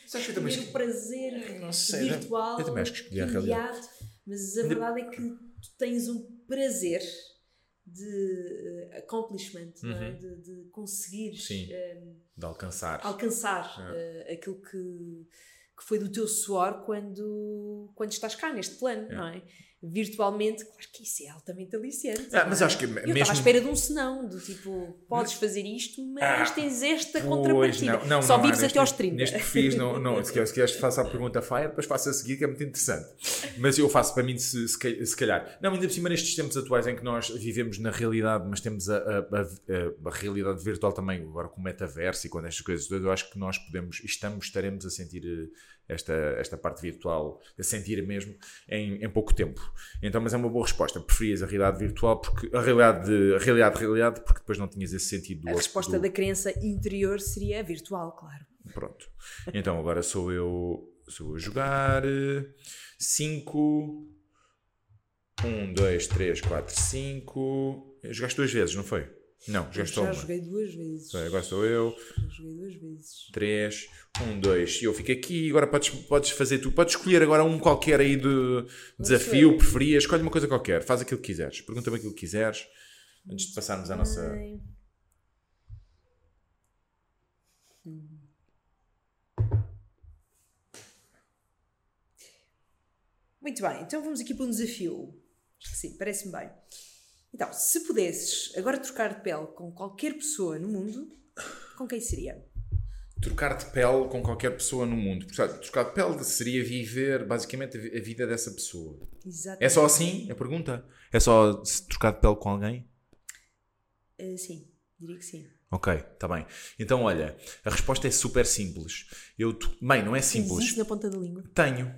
Sabes que também escolher o prazer Não sei, virtual, eu também acho que escolhi a realidade. mas a verdade é que tu tens um prazer de eh, accomplishment, é? Uhum. de, de conseguires Sim. eh, De alcançar. alcançar É. eh, aquilo que, que foi do teu suor quando, quando estás cá neste plano, É. não é? Virtualmente, claro que isso é altamente aliciante. Ah, mas é? acho que Eu mesmo. estava à espera de um senão, do tipo, podes fazer isto, mas Ah, tens esta Pois, contrapartida. não, não, Só não, vives neste- até aos 30. Neste perfis, não, não, se queres, queres faça a pergunta fire, depois faça a seguir, que é muito interessante. Mas eu faço para mim, se, se calhar. Não, ainda por cima, nestes tempos atuais em que nós vivemos na realidade, mas temos a, a, a- a realidade virtual também, agora com o metaverso e com estas coisas todas, eu acho que nós podemos, estamos, estaremos a sentir eh, esta, esta parte virtual, a sentir mesmo, em, em pouco tempo. Então, mas é uma boa resposta. Preferias a realidade virtual, porque a realidade, de- a realidade, realidade, porque depois não tinhas esse sentido do A resposta do- da criança interior seria virtual, claro. Pronto. Então agora sou eu, sou eu a jogar. 5. 1, 2, 3, 4, 5. Jogaste duas vezes, não foi? Não, jogaste só já uma. joguei duas vezes. Agora sou eu. Já joguei duas vezes. 3, 1, 2. E eu fico aqui. Agora podes, podes fazer tu. Podes escolher agora um qualquer aí de desafio, eu. preferias. Escolhe uma coisa qualquer. Faz aquilo que quiseres. Pergunta-me aquilo que quiseres. Antes de passarmos à nossa. Hum. Muito bem, então vamos aqui para um desafio. Acho que sim, parece-me bem. Então, se pudesses agora trocar de pele com qualquer pessoa no mundo, com quem seria? Trocar de pele com qualquer pessoa no mundo. Portanto, trocar de pele seria viver basicamente a vi- a vida dessa pessoa. Exatamente. É só assim a pergunta? É só trocar de pele com alguém? Eh, sim, diria que sim. Ok, está bem. Então, olha, a resposta é super simples. Eu, bem, não é Tens simples. isso na ponta da língua. Tenho.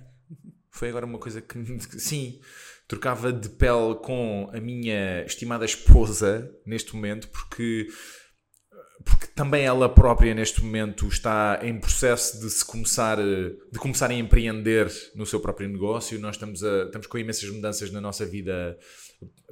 Foi agora uma coisa que, que- sim, trocava de pele com a minha estimada esposa neste momento, porque porque também ela própria neste momento está em processo de se começar de começar a empreender no seu próprio negócio. Nós estamos a, estamos com imensas mudanças na nossa vida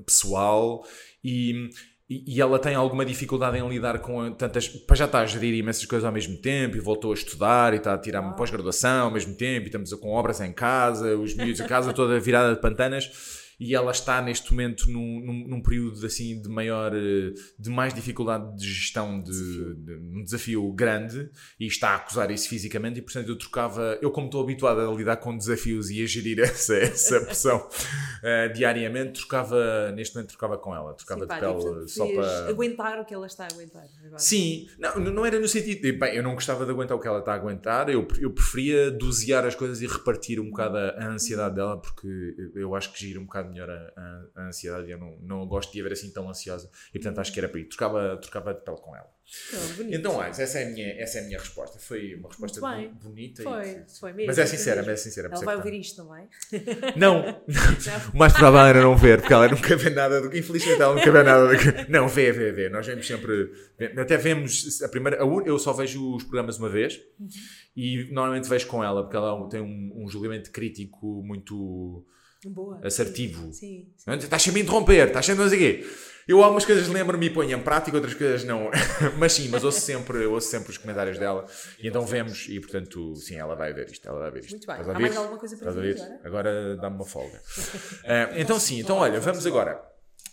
pessoal e e, e ela tem alguma dificuldade em lidar com tantas. Para já está a gerir imensas coisas ao mesmo tempo e voltou a estudar e está a tirar uma pós-graduação ao mesmo tempo e estamos com obras em casa, os miúdos, a casa toda virada de pantanas e ela está neste momento num, num, num, período assim de maior eh, de mais dificuldade de gestão de, de, um desafio grande e está a acusar isso fisicamente e portanto eu trocava eu como estou habituado a lidar com desafios e a gerir essa, essa pressão uh, diariamente trocava neste momento trocava com ela trocava Sim, de pele portanto, só para aguentar o que ela está a aguentar agora. Sim, não, não era no sentido de, bem, eu não gostava de aguentar o que ela está a aguentar eu, eu preferia dosear as coisas e repartir um bocado a ansiedade dela porque eu acho que gira um bocado bocado melhor a, a, a ansiedade. Eu não, não gosto de a ver assim tão ansiosa. E portanto acho que era para ir. Trocava, trocava de pele com ela. Oh, então, Ais, essa, é a minha, essa é a minha resposta. Foi uma resposta bonita. Foi, e, foi mesmo. Mas é sincera, mas é sincera. Ela vai ouvir isto, não vai? Não. não. o mais provável era não ver, porque ela nunca vê nada do que. Infelizmente, ela nunca vê nada do que. Não, vê, vê, vê. Nós vemos sempre. Até vemos. A primeira, a. Eu só vejo os programas uma vez uhum. e normalmente vejo com ela, porque ela tem um, um julgamento crítico muito Boa. assertivo. Sim, sim. Estás sempre a interromper, estás sempre a dizer quê. Eu algumas coisas lembro-me e ponho em prática, outras coisas não. mas sim, mas ouço sempre, ouço sempre os comentários dela e então vemos e portanto, sim, ela vai ver isto, ela vai ver isto. Muito bem. Há mais alguma coisa para dizer agora? Agora dá-me uma folga. uh, então sim, então olha, vamos agora.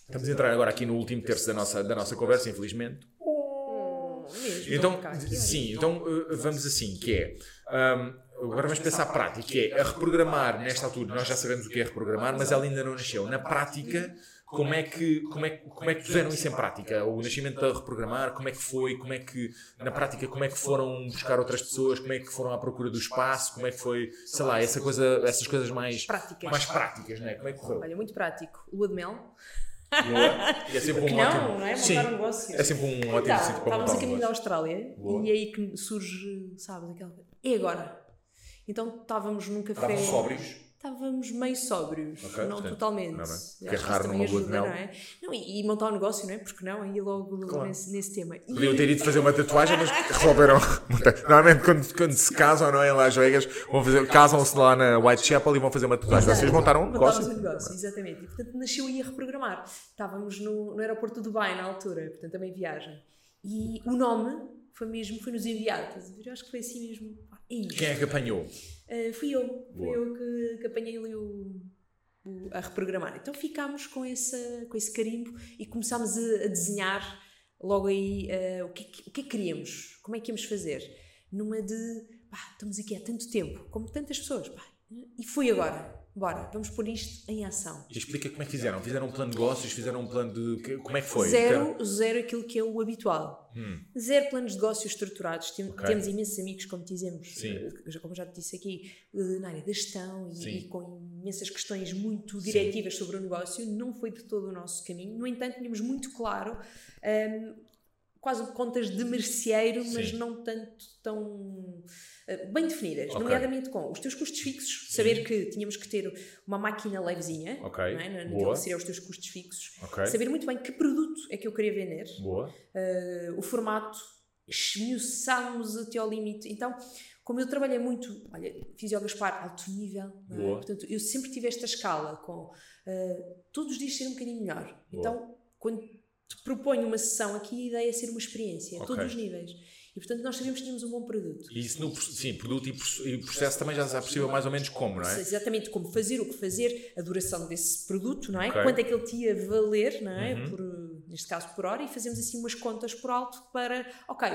Estamos a entrar agora aqui no último terço da nossa, da nossa conversa, infelizmente. Hum, então, sim, então uh, vamos assim, que é... Um, agora vamos pensar prática, que é a reprogramar, nesta altura, nós já sabemos o que é reprogramar, mas ela ainda não nasceu. Na prática, como é que, como é, como é que puseram isso em prática? O nascimento da reprogramar, como é que foi? Como é que, na prática, como é que foram buscar outras pessoas? Como é que foram à procura do espaço? Como é que foi, sei lá, essa coisa, essas coisas mais práticas, mais práticas né? Como é que correu? Olha, muito prático. Lua de mel. E é sempre um não, ótimo. Não, é? Montar um negócio. É sempre um ótimo então, sítio para montar Estávamos a caminho da Austrália Boa. e é aí que surge, sabes, aquela. E agora? Então estávamos num café. Estavam sóbrios? Estávamos meio sóbrios, okay, não totalmente. Não, não. Que é raro numa de mel. Não, é? não e, e, montar um negócio, não é? Porque não? Aí logo claro. nesse, nesse tema. Podiam ter ido fazer uma tatuagem, mas resolveram. Normalmente quando, quando se casam, não é? Em Las Vegas, vão fazer, casam-se lá na Whitechapel e vão fazer uma tatuagem. Exato. Vocês montaram um negócio. um negócio, exatamente. E portanto nasceu aí a reprogramar. Estávamos no, no aeroporto de Dubai na altura, portanto também viagem. E o nome foi mesmo, foi nos enviado. Eu acho que foi assim mesmo. É Quem é que apanhou? Uh, fui eu. Boa. Fui eu que, que apanhei ali o, o, a reprogramar. Então ficámos com esse, com esse carimbo e começámos a, a desenhar logo aí uh, o, que, o que é que queríamos, como é que íamos fazer. Numa de, pá, estamos aqui há tanto tempo, como tantas pessoas, pá, e foi agora bora, vamos pôr isto em ação. E explica como é que fizeram. Fizeram um plano de negócios, fizeram um plano de. Como é que foi? Zero, zero aquilo que é o habitual. Hum. Zero planos de negócios estruturados. Tem, okay. Temos imensos amigos, como dizemos, Sim. Eh, como já te disse aqui, eh, na área da gestão e, e com imensas questões muito diretivas Sim. sobre o negócio. Não foi de todo o nosso caminho. No entanto, tínhamos muito claro. Um, quase contas de merceeiro, mas não tanto tão bem definidas, okay. nomeadamente com os teus custos fixos, Sim. saber que tínhamos que ter uma máquina levezinha, okay. não é? naquilo que seriam os teus custos fixos, okay. saber muito bem que produto é que eu queria vender, uh, o formato, esmiuçámos até ao limite. Então, como eu trabalhei muito, olha, fiz yoga Gaspar alto nível, é? portanto, eu sempre tive esta escala com uh, todos os dias ser um bocadinho melhor. Boa. Então, quando te proponho uma sessão aqui, a ideia é ser uma experiência, a todos os níveis. E portanto nós sabíamos que tínhamos um bom produto. E isso no sim, produto e processo também já se percebeu mais ou menos como, não é? Exatamente, como fazer, o que fazer, a duração desse produto, não é? Okay. Quanto é que ele tinha a valer, não é? Uhum. Por, neste caso por hora, e fazemos assim umas contas por alto para, ok,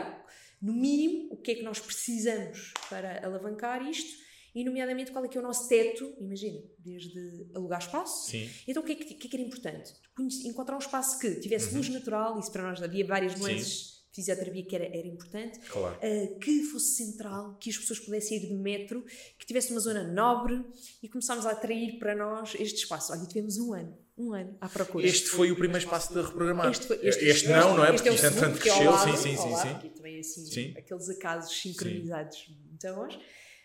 no mínimo, o que é que nós precisamos para alavancar isto e nomeadamente qual é que é o nosso teto, imagina, desde alugar espaço. Sim. Então o que é que, que, é que era importante? Encontrar um espaço que tivesse uhum. luz natural, isso para nós havia várias nuances fisioterapia que era, era importante, claro. uh, que fosse central, que as pessoas pudessem ir de metro, que tivesse uma zona nobre e começámos a atrair para nós este espaço. Olha, tivemos um ano, um ano à procura. Este foi o primeiro espaço de reprogramar. Este, foi, este, este não, não é? Porque isto é entretanto cresceu, sim, sim, sim. sim. Aqui também assim, sim. aqueles acasos sincronizados sim. muito bons.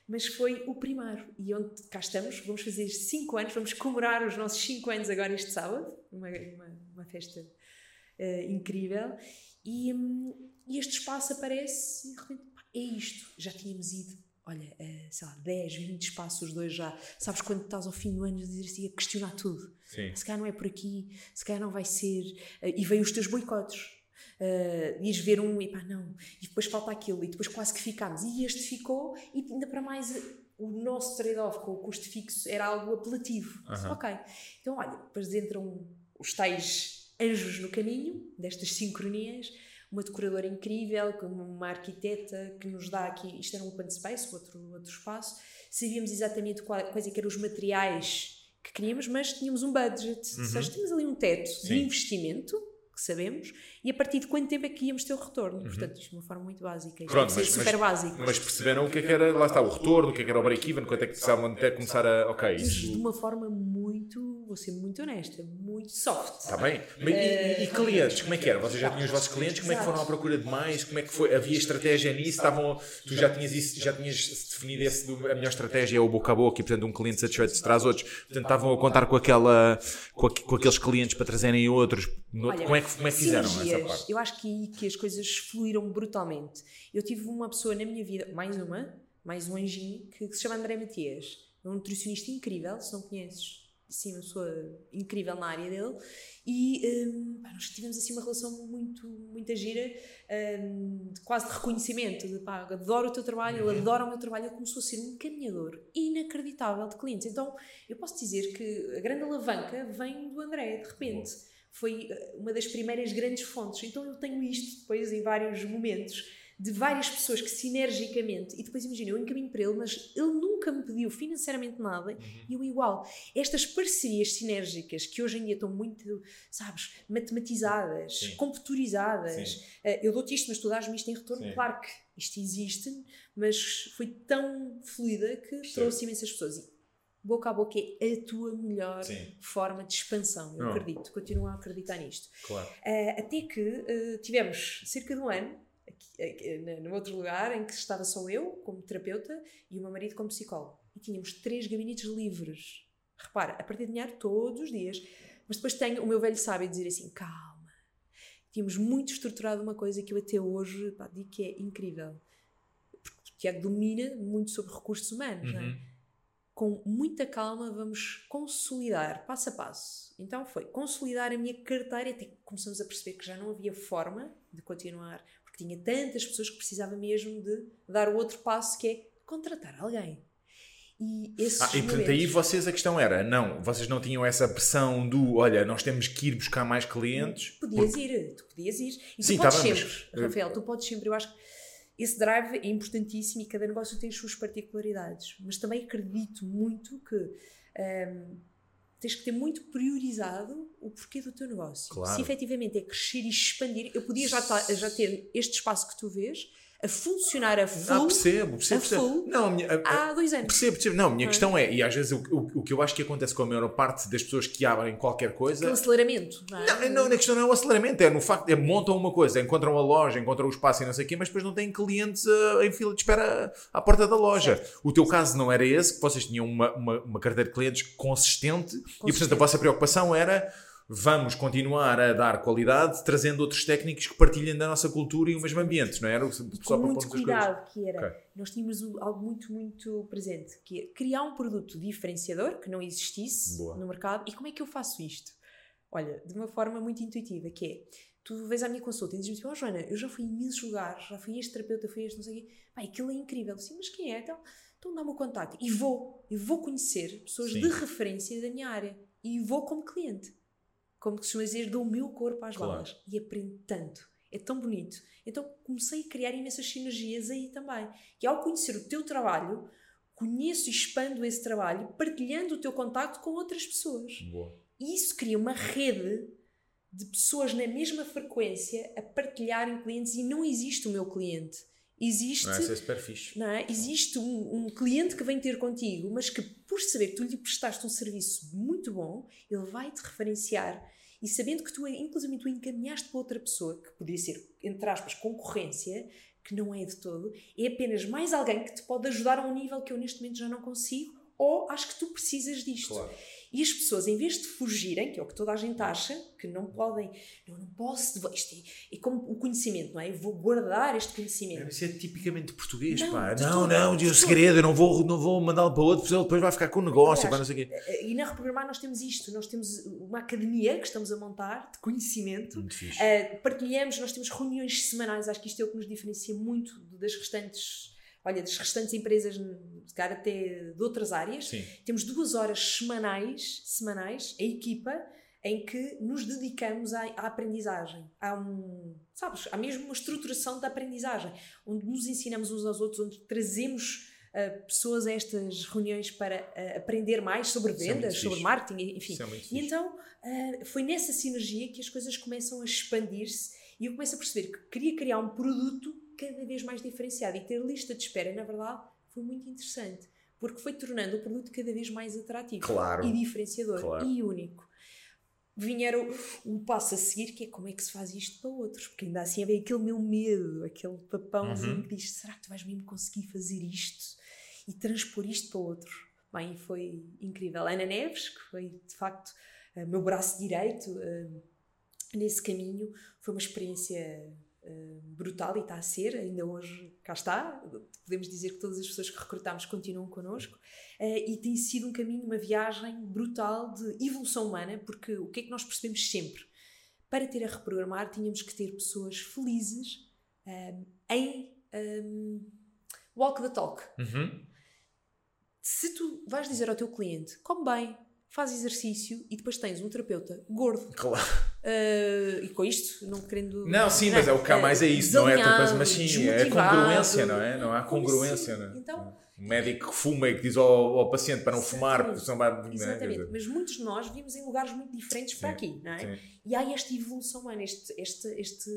Mas foi o primeiro. E onde cá estamos, vamos fazer 5 anos, vamos comemorar os nossos 5 anos agora este sábado, uma, uma, uma festa uh, incrível. E, hum, e este espaço aparece e de repente, pá, é isto. Já tínhamos ido olha, uh, sei lá, 10, 20 espaços, os dois já. Sabes quando estás ao fim do ano a dizer assim, a questionar tudo. Sim. Se calhar não é por aqui, se calhar não vai ser. Uh, e vêm os teus boicotes. Uh, ias ver um e pá, não, e depois falta aquilo, e depois quase que ficámos, e este ficou, e ainda para mais o nosso trade-off com o custo fixo era algo apelativo. Uhum. Ok, então olha, depois entram os tais anjos no caminho, destas sincronias, uma decoradora incrível, uma arquiteta que nos dá aqui, isto era um open space, outro, outro espaço, sabíamos exatamente quais é eram os materiais que queríamos, mas tínhamos um budget, Uhum. seja, tínhamos ali um teto de Sim. investimento, que sabemos, e a partir de quanto tempo é que íamos ter o retorno. Portanto, isto de uma forma muito básica, isto Uhum. Pronto, mas- super mas- básico. Mas perceberam o que é que era, lá está, o retorno, o que é que era o break-even, quanto é que precisavam até começar a. Ok, Mas de isso. uma forma muito, vou ser muito honesta, muito soft. Está bem. Mas, e, e- e clientes, como é que era? Vocês já tinham os vossos clientes, como é que foram à procura de mais? Como é que foi? Havia estratégia nisso? Estavam, tu já tinhas isso, já tinhas definido esse, a melhor estratégia é o boca a boca e portanto um cliente satisfeito se traz outros. Portanto estavam a contar com aquela, com, aqu- com aqueles clientes para trazerem outros. No- Olha, como, é que, como é que fizeram essa parte? Eu acho que aí que as coisas fluíram brutalmente. Eu tive uma pessoa na minha vida, mais uma, mais um anjinho, que, que se chama André Matias. É um nutricionista incrível, se não conheces. Sim, uma pessoa incrível na área dele. E hum, nós tivemos assim uma relação muito, muito gira, hum, de quase de reconhecimento. De, pá, adoro o teu trabalho, Uhum. ele adora o meu trabalho. Ele começou a ser um caminhador inacreditável de clientes. Então, eu posso dizer que a grande alavanca vem do André, de repente foi eh, uma das primeiras grandes fontes. Então eu tenho isto depois em vários momentos de várias pessoas que sinergicamente, e depois imagina, eu encaminho para ele, mas ele nunca me pediu financeiramente nada e eu igual. Estas parcerias sinérgicas que hoje em dia estão muito, sabes, matematizadas, Sim. computerizadas. Sim. Eh, eu dou-te isto, mas tu dás-me isto em retorno. Sim. Claro que isto existe, mas foi tão fluida que trouxe imensas pessoas. Boca a boca é a tua melhor Sim. forma de expansão. Eu Não. acredito, continuo a acreditar nisto. Claro. Uh, até que uh, tivemos cerca de um ano, aqui, aqui, no outro lugar, em que estava só eu, como terapeuta, e o meu marido como psicólogo. E tínhamos três gabinetes livres. Repara, a partir de dinheiro todos os dias. Mas depois tenho o meu velho sábio dizer assim: calma. Tínhamos muito estruturado uma coisa que eu até hoje pá, digo que é incrível. Porque o Tiago domina muito sobre recursos humanos, não é? Com muita calma vamos consolidar passo a passo. Então foi consolidar a minha carteira até que começamos a perceber que já não havia forma de continuar, porque tinha tantas pessoas que precisava mesmo de dar o outro passo que é contratar alguém. E Ah, e portanto aí vocês a questão era, não, vocês não tinham essa pressão do, olha, nós temos que ir buscar mais clientes. Podias ir, tu podias ir. E Sim, tu podes tá bem, sempre, mas, eh, Rafael, tu podes sempre. Eu acho que esse drive é importantíssimo e cada negócio tem as suas particularidades. Mas também acredito muito que hum, tens que ter muito priorizado o porquê do teu negócio. Claro. Se efetivamente é crescer e expandir, eu podia já, já ter este espaço que tu vês a funcionar a Ah, full percebo, percebo, a percebo. full Não, a minha, a- há dois anos. percebo, percebo. Não, a minha Não é? questão é, e às vezes o, o, o que eu acho que acontece com a maior parte das pessoas que abrem qualquer coisa. Aquele aceleramento, não é? Não, não, a questão não é o aceleramento, é no facto de montam uma coisa, encontram a loja, encontram o espaço e não sei o quê, mas depois não têm clientes ah, em fila de espera à porta da loja. O teu caso não era esse, que vocês tinham uma, uma, uma carteira de clientes consistente, e portanto a vossa preocupação era vamos continuar a dar qualidade trazendo outros técnicos que partilhem da nossa cultura e o mesmo ambiente, não é? era? Só com para muito cuidado, que era, Ok. nós tínhamos algo muito, muito presente, que é criar um produto diferenciador, que não existisse Boa. no mercado. E como é que eu faço isto? Olha, de uma forma muito intuitiva, que é, tu vês à minha consulta e dizes-me assim, oh Joana, eu já fui em imensos lugares, já fui a este terapeuta, fui a este não sei o quê, pá, aquilo é incrível. Sim, mas quem é? Então, então dá-me o contacto. E vou, eu vou conhecer pessoas Sim. de referência da minha área. E vou como cliente. Como que se costuma dizer, dou o meu corpo às Claro. balas. E aprendo tanto. É tão bonito. Então comecei a criar imensas sinergias aí também. Que ao conhecer o teu trabalho, conheço e expando esse trabalho, partilhando o teu contacto com outras pessoas. Boa. E isso cria uma rede de pessoas na mesma frequência a partilharem clientes e não existe o meu cliente. Existe Não é? É não é? Existe um, um cliente que vem ter contigo, mas que por saber que tu lhe prestaste um serviço muito bom, ele vai te referenciar e sabendo que tu, inclusive, tu encaminhaste para outra pessoa, que podia ser, entre aspas, concorrência, que não é de todo, é apenas mais alguém que te pode ajudar a um nível que eu neste momento já não consigo, ou acho que tu precisas disto. Claro. E as pessoas, em vez de fugirem, que é o que toda a gente acha, que não podem, não, não posso, isto é, é como o conhecimento, não é? Eu vou guardar este conhecimento. Isso é tipicamente português, Não, pá. Não, todo, não, de segredo, eu não vou, não vou mandá-lo para outro, porque ele depois vai ficar com o negócio, pá, não sei o quê. Eh, E na Reprogramar nós temos isto, nós temos uma academia que estamos a montar de conhecimento. Muito. Uh, partilhamos, nós temos reuniões semanais, acho que isto é o que nos diferencia muito das restantes, olha, das restantes empresas, se calhar até de outras áreas. Sim. Temos duas horas semanais, semanais, a equipa, em que nos dedicamos à, à aprendizagem. Há um, sabes, há mesmo uma estruturação da aprendizagem, onde nos ensinamos uns aos outros, onde trazemos uh, pessoas a estas reuniões para uh, aprender mais sobre é vendas, sobre fixe. marketing, enfim. É E então ah, foi nessa sinergia que as coisas começam a expandir-se e eu começo a perceber que queria criar um produto cada vez mais diferenciado e ter lista de espera, na verdade, foi muito interessante porque foi tornando o produto cada vez mais atrativo Claro. e diferenciador Claro. e único. Vinha o, o passo a seguir que é como é que se faz isto para outros, porque ainda assim havia aquele meu medo, aquele papãozinho Uhum. que diz: será que tu vais mesmo conseguir fazer isto e transpor isto para outros? Bem, foi incrível. Ana Neves, que foi de facto eh, meu braço direito eh, nesse caminho, foi uma experiência eh, brutal e está a ser, ainda hoje cá está. Podemos dizer que todas as pessoas que recrutámos continuam connosco eh, e tem sido um caminho, uma viagem brutal de evolução humana, porque o que é que nós percebemos sempre? Para ter a reprogramar, tínhamos que ter pessoas felizes eh, em eh, walk the talk Uhum. se tu vais dizer ao teu cliente come bem, faz exercício e depois tens um terapeuta gordo Claro. Eh, e com isto não querendo Não, sim, mas é o que há mais é isso, não é outra coisa, mas sim, é congruência, não é? Não há congruência, não é? Então- O médico que fuma e que diz ao, ao paciente para não fumar, porque senão vai. não é? Quer Exatamente, mas muitos de nós vivemos em lugares muito diferentes para Sim, aqui, não é? sim. E há esta evolução humana, este, este, este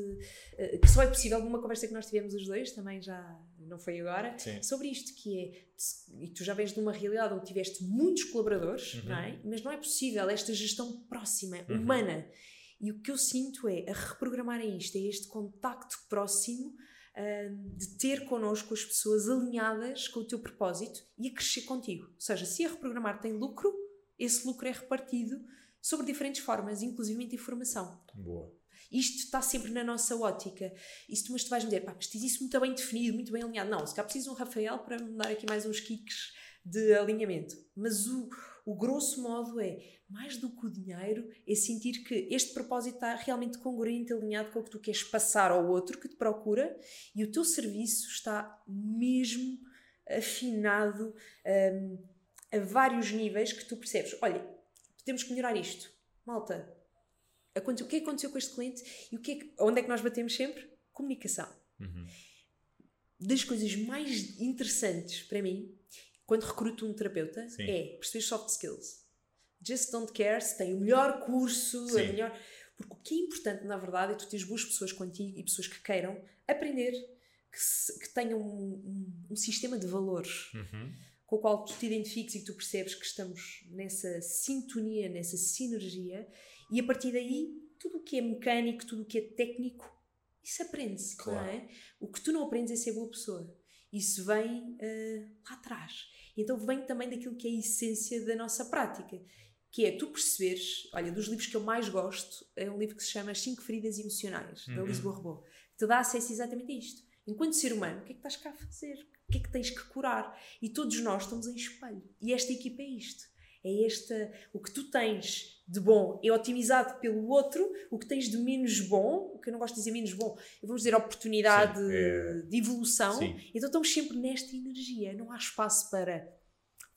eh, que só é possível numa conversa que nós tivemos os dois, também já não foi agora, Sim. sobre isto, que é, e tu já vens de uma realidade onde tiveste muitos colaboradores, Uhum. não é? Mas não é possível esta gestão próxima, Uhum. humana. E o que eu sinto é, a reprogramar é isto, é este contacto próximo ah, de ter connosco as pessoas alinhadas com o teu propósito e a crescer contigo. Ou seja, se a reprogramar tem lucro, esse lucro é repartido sobre diferentes formas, inclusive informação. Boa. Isto está sempre na nossa ótica. Tu, mas tu vais me dizer, pá, mas tens isso muito bem definido, muito bem alinhado. Não, se cá preciso um Rafael para me dar aqui mais uns kicks de alinhamento. Mas o, o grosso modo é, mais do que o dinheiro, é sentir que este propósito está realmente congruente, alinhado com o que tu queres passar ao outro que te procura e o teu serviço está mesmo afinado hum, a vários níveis que tu percebes. Olha, temos que melhorar isto. Malta, o que é que aconteceu com este cliente e o que é que- onde é que nós batemos sempre? Comunicação. Uhum. Das coisas mais interessantes para mim, quando recruto um terapeuta, Sim. é perceber soft skills. Just don't care se tem o melhor curso, a Sim. melhor. Porque o que é importante, na verdade, é tu teres boas pessoas contigo e pessoas que queiram aprender, que, se- que tenham um, um- um sistema de valores Uhum. com o qual tu te identifiques e tu percebes que estamos nessa sintonia, nessa sinergia, e a partir daí, tudo o que é mecânico, tudo o que é técnico, isso aprende-se, Claro. não é? O que tu não aprendes é ser boa pessoa. Isso vem eh, lá atrás. Então vem também daquilo que é a essência da nossa prática, que é tu perceberes, olha, dos livros que eu mais gosto, é um livro que se chama As Cinco Feridas Emocionais, da Uhum. Lisboa Rebô, que te dá acesso exatamente a isto. Enquanto ser humano, o que é que estás cá a fazer? O que é que tens que curar? E todos nós estamos em espelho. E esta equipa é isto. É esta, o que tu tens de bom é otimizado pelo outro, o que tens de menos bom, o que eu não gosto de dizer menos bom, vamos dizer oportunidade Sim, é- de evolução. Sim. Então estamos sempre nesta energia, não há espaço para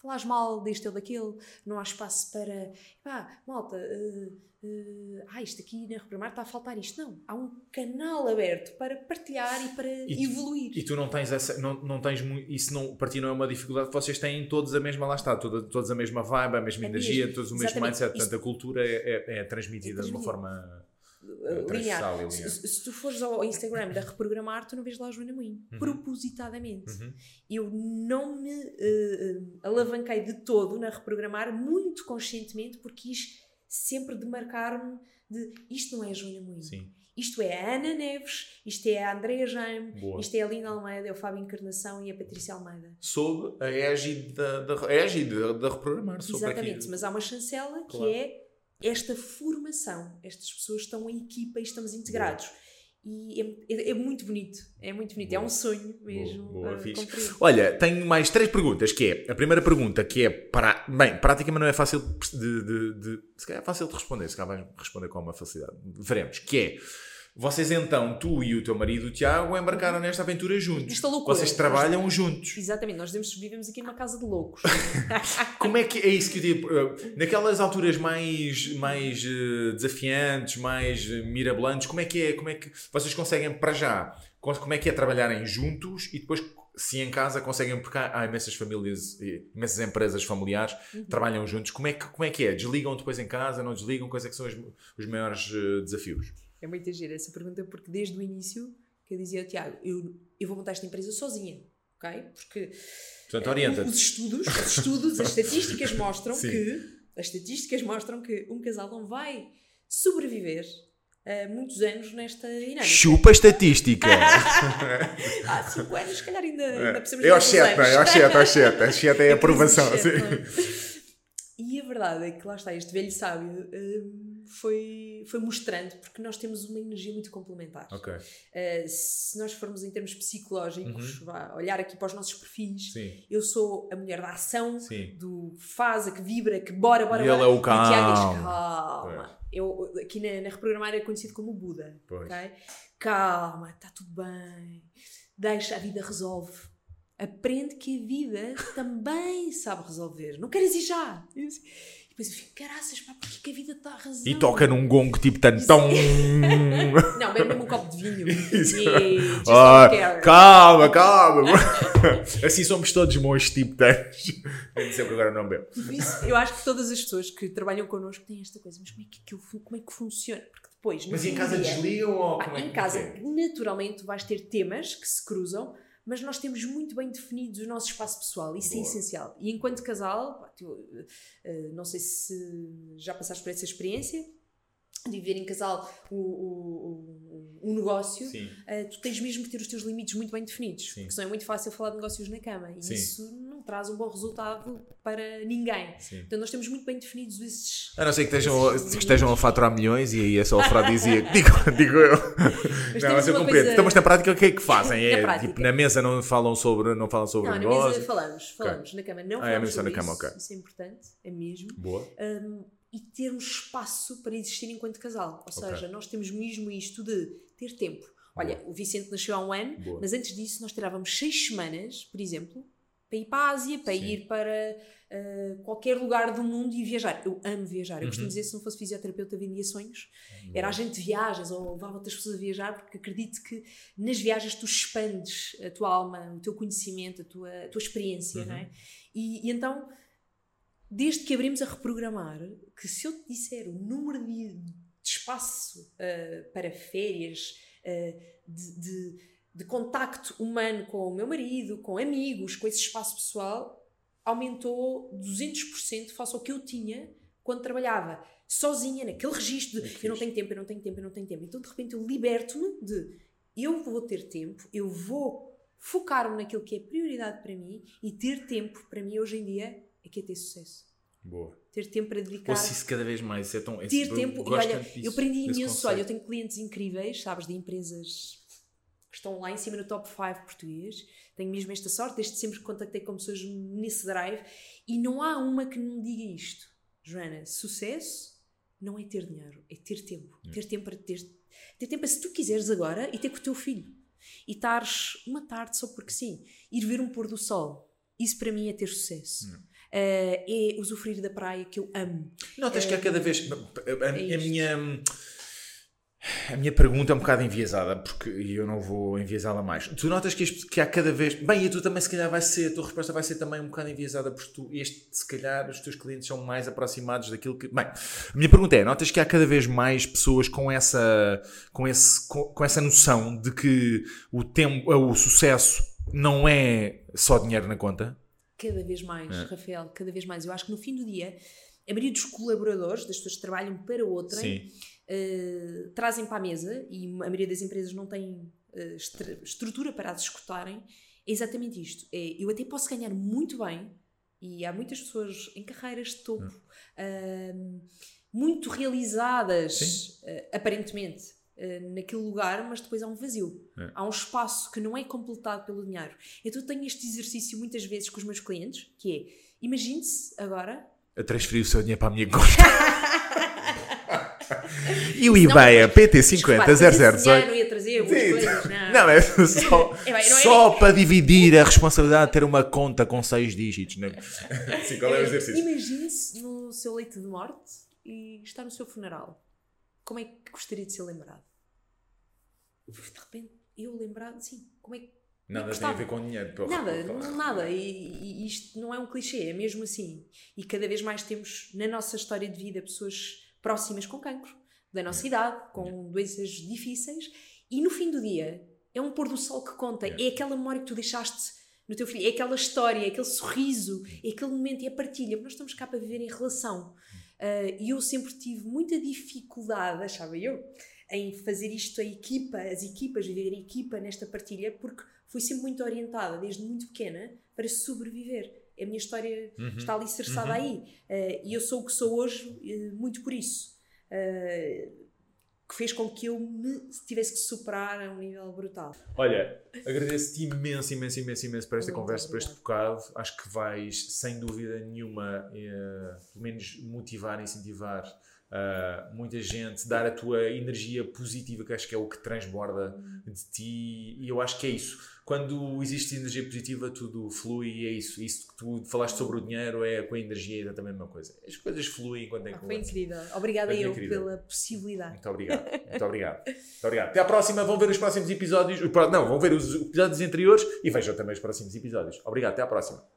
falares mal deste ou daquele, não há espaço para pá, malta, eh, eh, ah, isto aqui na Reprogramar está a faltar isto. Não, há um canal aberto para partilhar e para E- evoluir. E tu não tens essa, não, não tens isso não, para ti não é uma dificuldade, vocês têm todos a mesma, lá está, toda, todos a mesma vibe, a mesma A energia, mesma, todos o mesmo exatamente. mindset, Isto- portanto a cultura é, é- é transmitida É de uma forma Uh, linear. linear. Se, se tu fores ao Instagram da Reprogramar, tu não vês lá a Joana Moinho. Uhum. Propositadamente. Uhum. Eu não me uh, alavanquei de todo na Reprogramar, muito conscientemente, porque quis sempre demarcar-me de isto não é a Joana Moinho. Sim. Isto é a Ana Neves, isto é a Andrea Jaime, Boa. isto é a Lina Almeida, é o Fábio Encarnação e a Patrícia Almeida. Sob a égide da, da, a égide da, da reprogramar. Exatamente, mas há uma chancela que Claro. é esta formação. Estas pessoas estão em equipa e estamos integrados. E é, é- é muito bonito, é muito bonito, é Boa. um sonho mesmo. Boa, ah. Olha, tenho mais três perguntas, que é, a primeira pergunta, que é, para, bem, prática, mas não é fácil de, de, de- se calhar é fácil de responder, se calhar vais responder com uma facilidade. Veremos, que é, vocês então, tu e o teu marido, o Tiago, embarcaram nesta aventura juntos. Esta loucura. Vocês trabalham juntos. Exatamente, nós vivemos, vivemos aqui numa casa de loucos. Como é que é isso que eu digo? eh, Naquelas alturas mais, mais eh, desafiantes, mais eh, mirabolantes, como é que é? Como é que vocês conseguem para já? co- Como é que é trabalharem juntos e depois se em casa conseguem, porque há imensas famílias, imensas empresas familiares Uhum. trabalham juntos, como é, que, como é que é? Desligam depois em casa, não desligam? Quais é que são os, os maiores desafios? É muito gira essa pergunta, porque desde o início que eu dizia Tiago, eu, eu vou montar esta empresa sozinha, ok? Porque Portanto, orienta-te. os estudos, os estudos, as estatísticas mostram Sim. que as estatísticas mostram que um casal não vai sobreviver a muitos anos nesta dinâmica. Chupa estatística! Há 5 anos, se calhar ainda, ainda precisamos É aos de 7, não é? É aos 7, aos 7. Aos 7 é a aprovação. É sim. é? E a verdade é que lá está, este velho sábio hum, foi, foi mostrando, porque nós temos uma energia muito complementar. Ok, Uh, se nós formos em termos psicológicos, vá, olhar aqui para os nossos perfis, Uhum. sim, eu sou a mulher da ação, sim. do faz, a que vibra, que bora, bora, E ele bora. é o E diz, calmo. calma. Eu, aqui na, na reprogramar é conhecido como o Buda. Pois. ok? Calma, está tudo bem. Deixa, a vida resolve. Aprende que a vida também sabe resolver. Não queres ir já. Eu depois eu fico, caraças, pá, porque que a vida está a razão? E toca num gongo tipo tantão. Não, bebe mesmo um copo de vinho. Isso. E just Ah, don't care. calma, calma. assim somos todos monstros tipo tantos. Eu sempre agora não bebo. Por isso, eu acho que todas as pessoas que trabalham connosco têm esta coisa, mas como é que, aquilo como é que funciona? Porque depois, Mas em casa dia, desligam ou como é em que casa, é? naturalmente, vais ter temas que se cruzam, mas nós temos muito bem definidos o nosso espaço pessoal. Isso Boa. é essencial. E enquanto casal, eh, não sei se já passaste por essa experiência de viver em casal o, o, o- um negócio. Uh, tu tens mesmo que ter os teus limites muito bem definidos, Sim. porque senão é muito fácil falar de negócios na cama e Sim. isso não traz um bom resultado para ninguém. Sim. Então nós temos muito bem definidos esses. A não ser que estejam, que estejam a faturar milhões e aí é só afrodisíaco. digo, digo eu. não, temos mas eu compreendo. coisa- Então, mas na prática o que é que fazem? Na É, prática. tipo, na mesa não falam sobre, não falam sobre Não, o na mesa negócio. falamos, falamos, na cama não Ah, é falamos mesmo só na sobre cama, isso, ok. isso é importante, é mesmo. Boa. Um, e termos espaço para existir enquanto casal. Ou Ok. seja, nós temos mesmo isto de ter tempo. Olha, o Vicente nasceu há um ano, Boa. mas antes disso nós tirávamos seis semanas, por exemplo, para ir para a Ásia, para Sim. ir para uh, qualquer lugar do mundo e viajar. Eu amo viajar. Eu costumo Uhum. dizer se não fosse fisioterapeuta vendia sonhos. Era agente de viagens ou levava outras pessoas a viajar porque acredito que nas viagens tu expandes a tua alma, o teu conhecimento, a tua, a tua experiência, Uhum. não é? E, e então, desde que abrimos a reprogramar, que se eu te disser o número de, de espaço ah, para férias, ah, de, de, de contacto humano com o meu marido, com amigos, com esse espaço pessoal, aumentou 200% face ao que eu tinha quando trabalhava sozinha naquele registro de Que eu não tenho tempo, eu não tenho tempo, eu não tenho tempo. Então de repente eu liberto-me de eu vou ter tempo, eu vou focar-me naquilo que é prioridade para mim e ter tempo para mim hoje em dia é que é ter sucesso. Boa. Ter tempo para dedicar. Ouço isso cada vez mais. É tão, é, ter eu tempo. E olha, disso, eu aprendi imenso. conceito. Olha, eu tenho clientes incríveis, sabes, de empresas que estão lá em cima no top 5 português. Tenho mesmo esta sorte, desde sempre que contactei com pessoas nesse drive. E não há uma que não me diga isto. Joana, sucesso não é ter dinheiro, é ter tempo. Ter tempo para ter. Ter tempo para se tu quiseres agora e ter com o teu filho. E estares uma tarde só porque sim. Ir ver um pôr do sol. Isso para mim é ter sucesso. Eh, é usufruir da praia que eu amo. Notas que há cada vez. A, a- a isto. minha. A minha pergunta é um bocado enviesada, porque e eu não vou enviesá-la mais. Tu notas que, este- que há cada vez. Bem, e tu também, se calhar, vai ser. A tua resposta vai ser também um bocado enviesada, porque tu, este, se calhar, os teus clientes são mais aproximados daquilo que. Bem, a minha pergunta é: notas que há cada vez mais pessoas com essa, com esse, com, com essa noção de que o, tempo, o sucesso não é só dinheiro na conta? Cada vez mais, É. Rafael, cada vez mais. Eu acho que no fim do dia, a maioria dos colaboradores, das pessoas que trabalham para outrem, uh, trazem para a mesa, e a maioria das empresas não tem uh, estrutura para as escutarem, é exatamente isto. É, eu até posso ganhar muito bem, e há muitas pessoas em carreiras de topo, uh, muito realizadas, aparentemente, naquele lugar, mas depois há um vazio. É. Há um espaço que não é completado pelo dinheiro. Então eu tenho este exercício muitas vezes com os meus clientes, que é, imagine-se agora... A transferir o seu dinheiro para a minha conta. E o IBEA PT500018. Não ia trazer coisas, não. não, é só, é, é, só para dividir a responsabilidade de ter uma conta com seis dígitos. Né? Sim, qual é o exercício? Imagine-se no seu leito de morte e está no seu funeral. Como é que gostaria de ser lembrado? De repente, eu lembrado, sim, como é que Nada tem a ver com dinheiro. Porra. Nada, nada. E, e, isto não é um clichê, é mesmo assim. E cada vez mais temos na nossa história de vida pessoas próximas com cancro, da nossa idade, com doenças difíceis, e no fim do dia é um pôr do sol que conta, é aquela memória que tu deixaste no teu filho, é aquela história, é aquele sorriso, é aquele momento, é a partilha, porque nós estamos cá para viver em relação. Uh, e eu sempre tive muita dificuldade, achava eu, em fazer isto a equipa, as equipas, viver em equipa nesta partilha, porque fui sempre muito orientada, desde muito pequena, para sobreviver. A minha história uhum. está ali cerçada uhum. aí. Uh, e eu sou o que sou hoje uh, muito por isso. Uh, que fez com que eu me tivesse que superar a um nível brutal. Olha, agradeço-te imenso, imenso, imenso, imenso por esta muito conversa, por este bocado. Acho que vais, sem dúvida nenhuma, pelo menos motivar, incentivar Uh, muita gente, dar a tua energia positiva, que acho que é o que transborda de ti, e eu acho que é isso. Quando existe energia positiva, tudo flui, e é isso. Isso que tu falaste sobre o dinheiro é com a energia é exatamente a mesma coisa. As coisas fluem quando é que Foi incrível. Obrigada eu pela possibilidade. Muito obrigado. Muito obrigado. Muito obrigado. Até à próxima. Vão ver os próximos episódios. Não, vão ver os episódios anteriores e vejam também os próximos episódios. Obrigado. Até à próxima.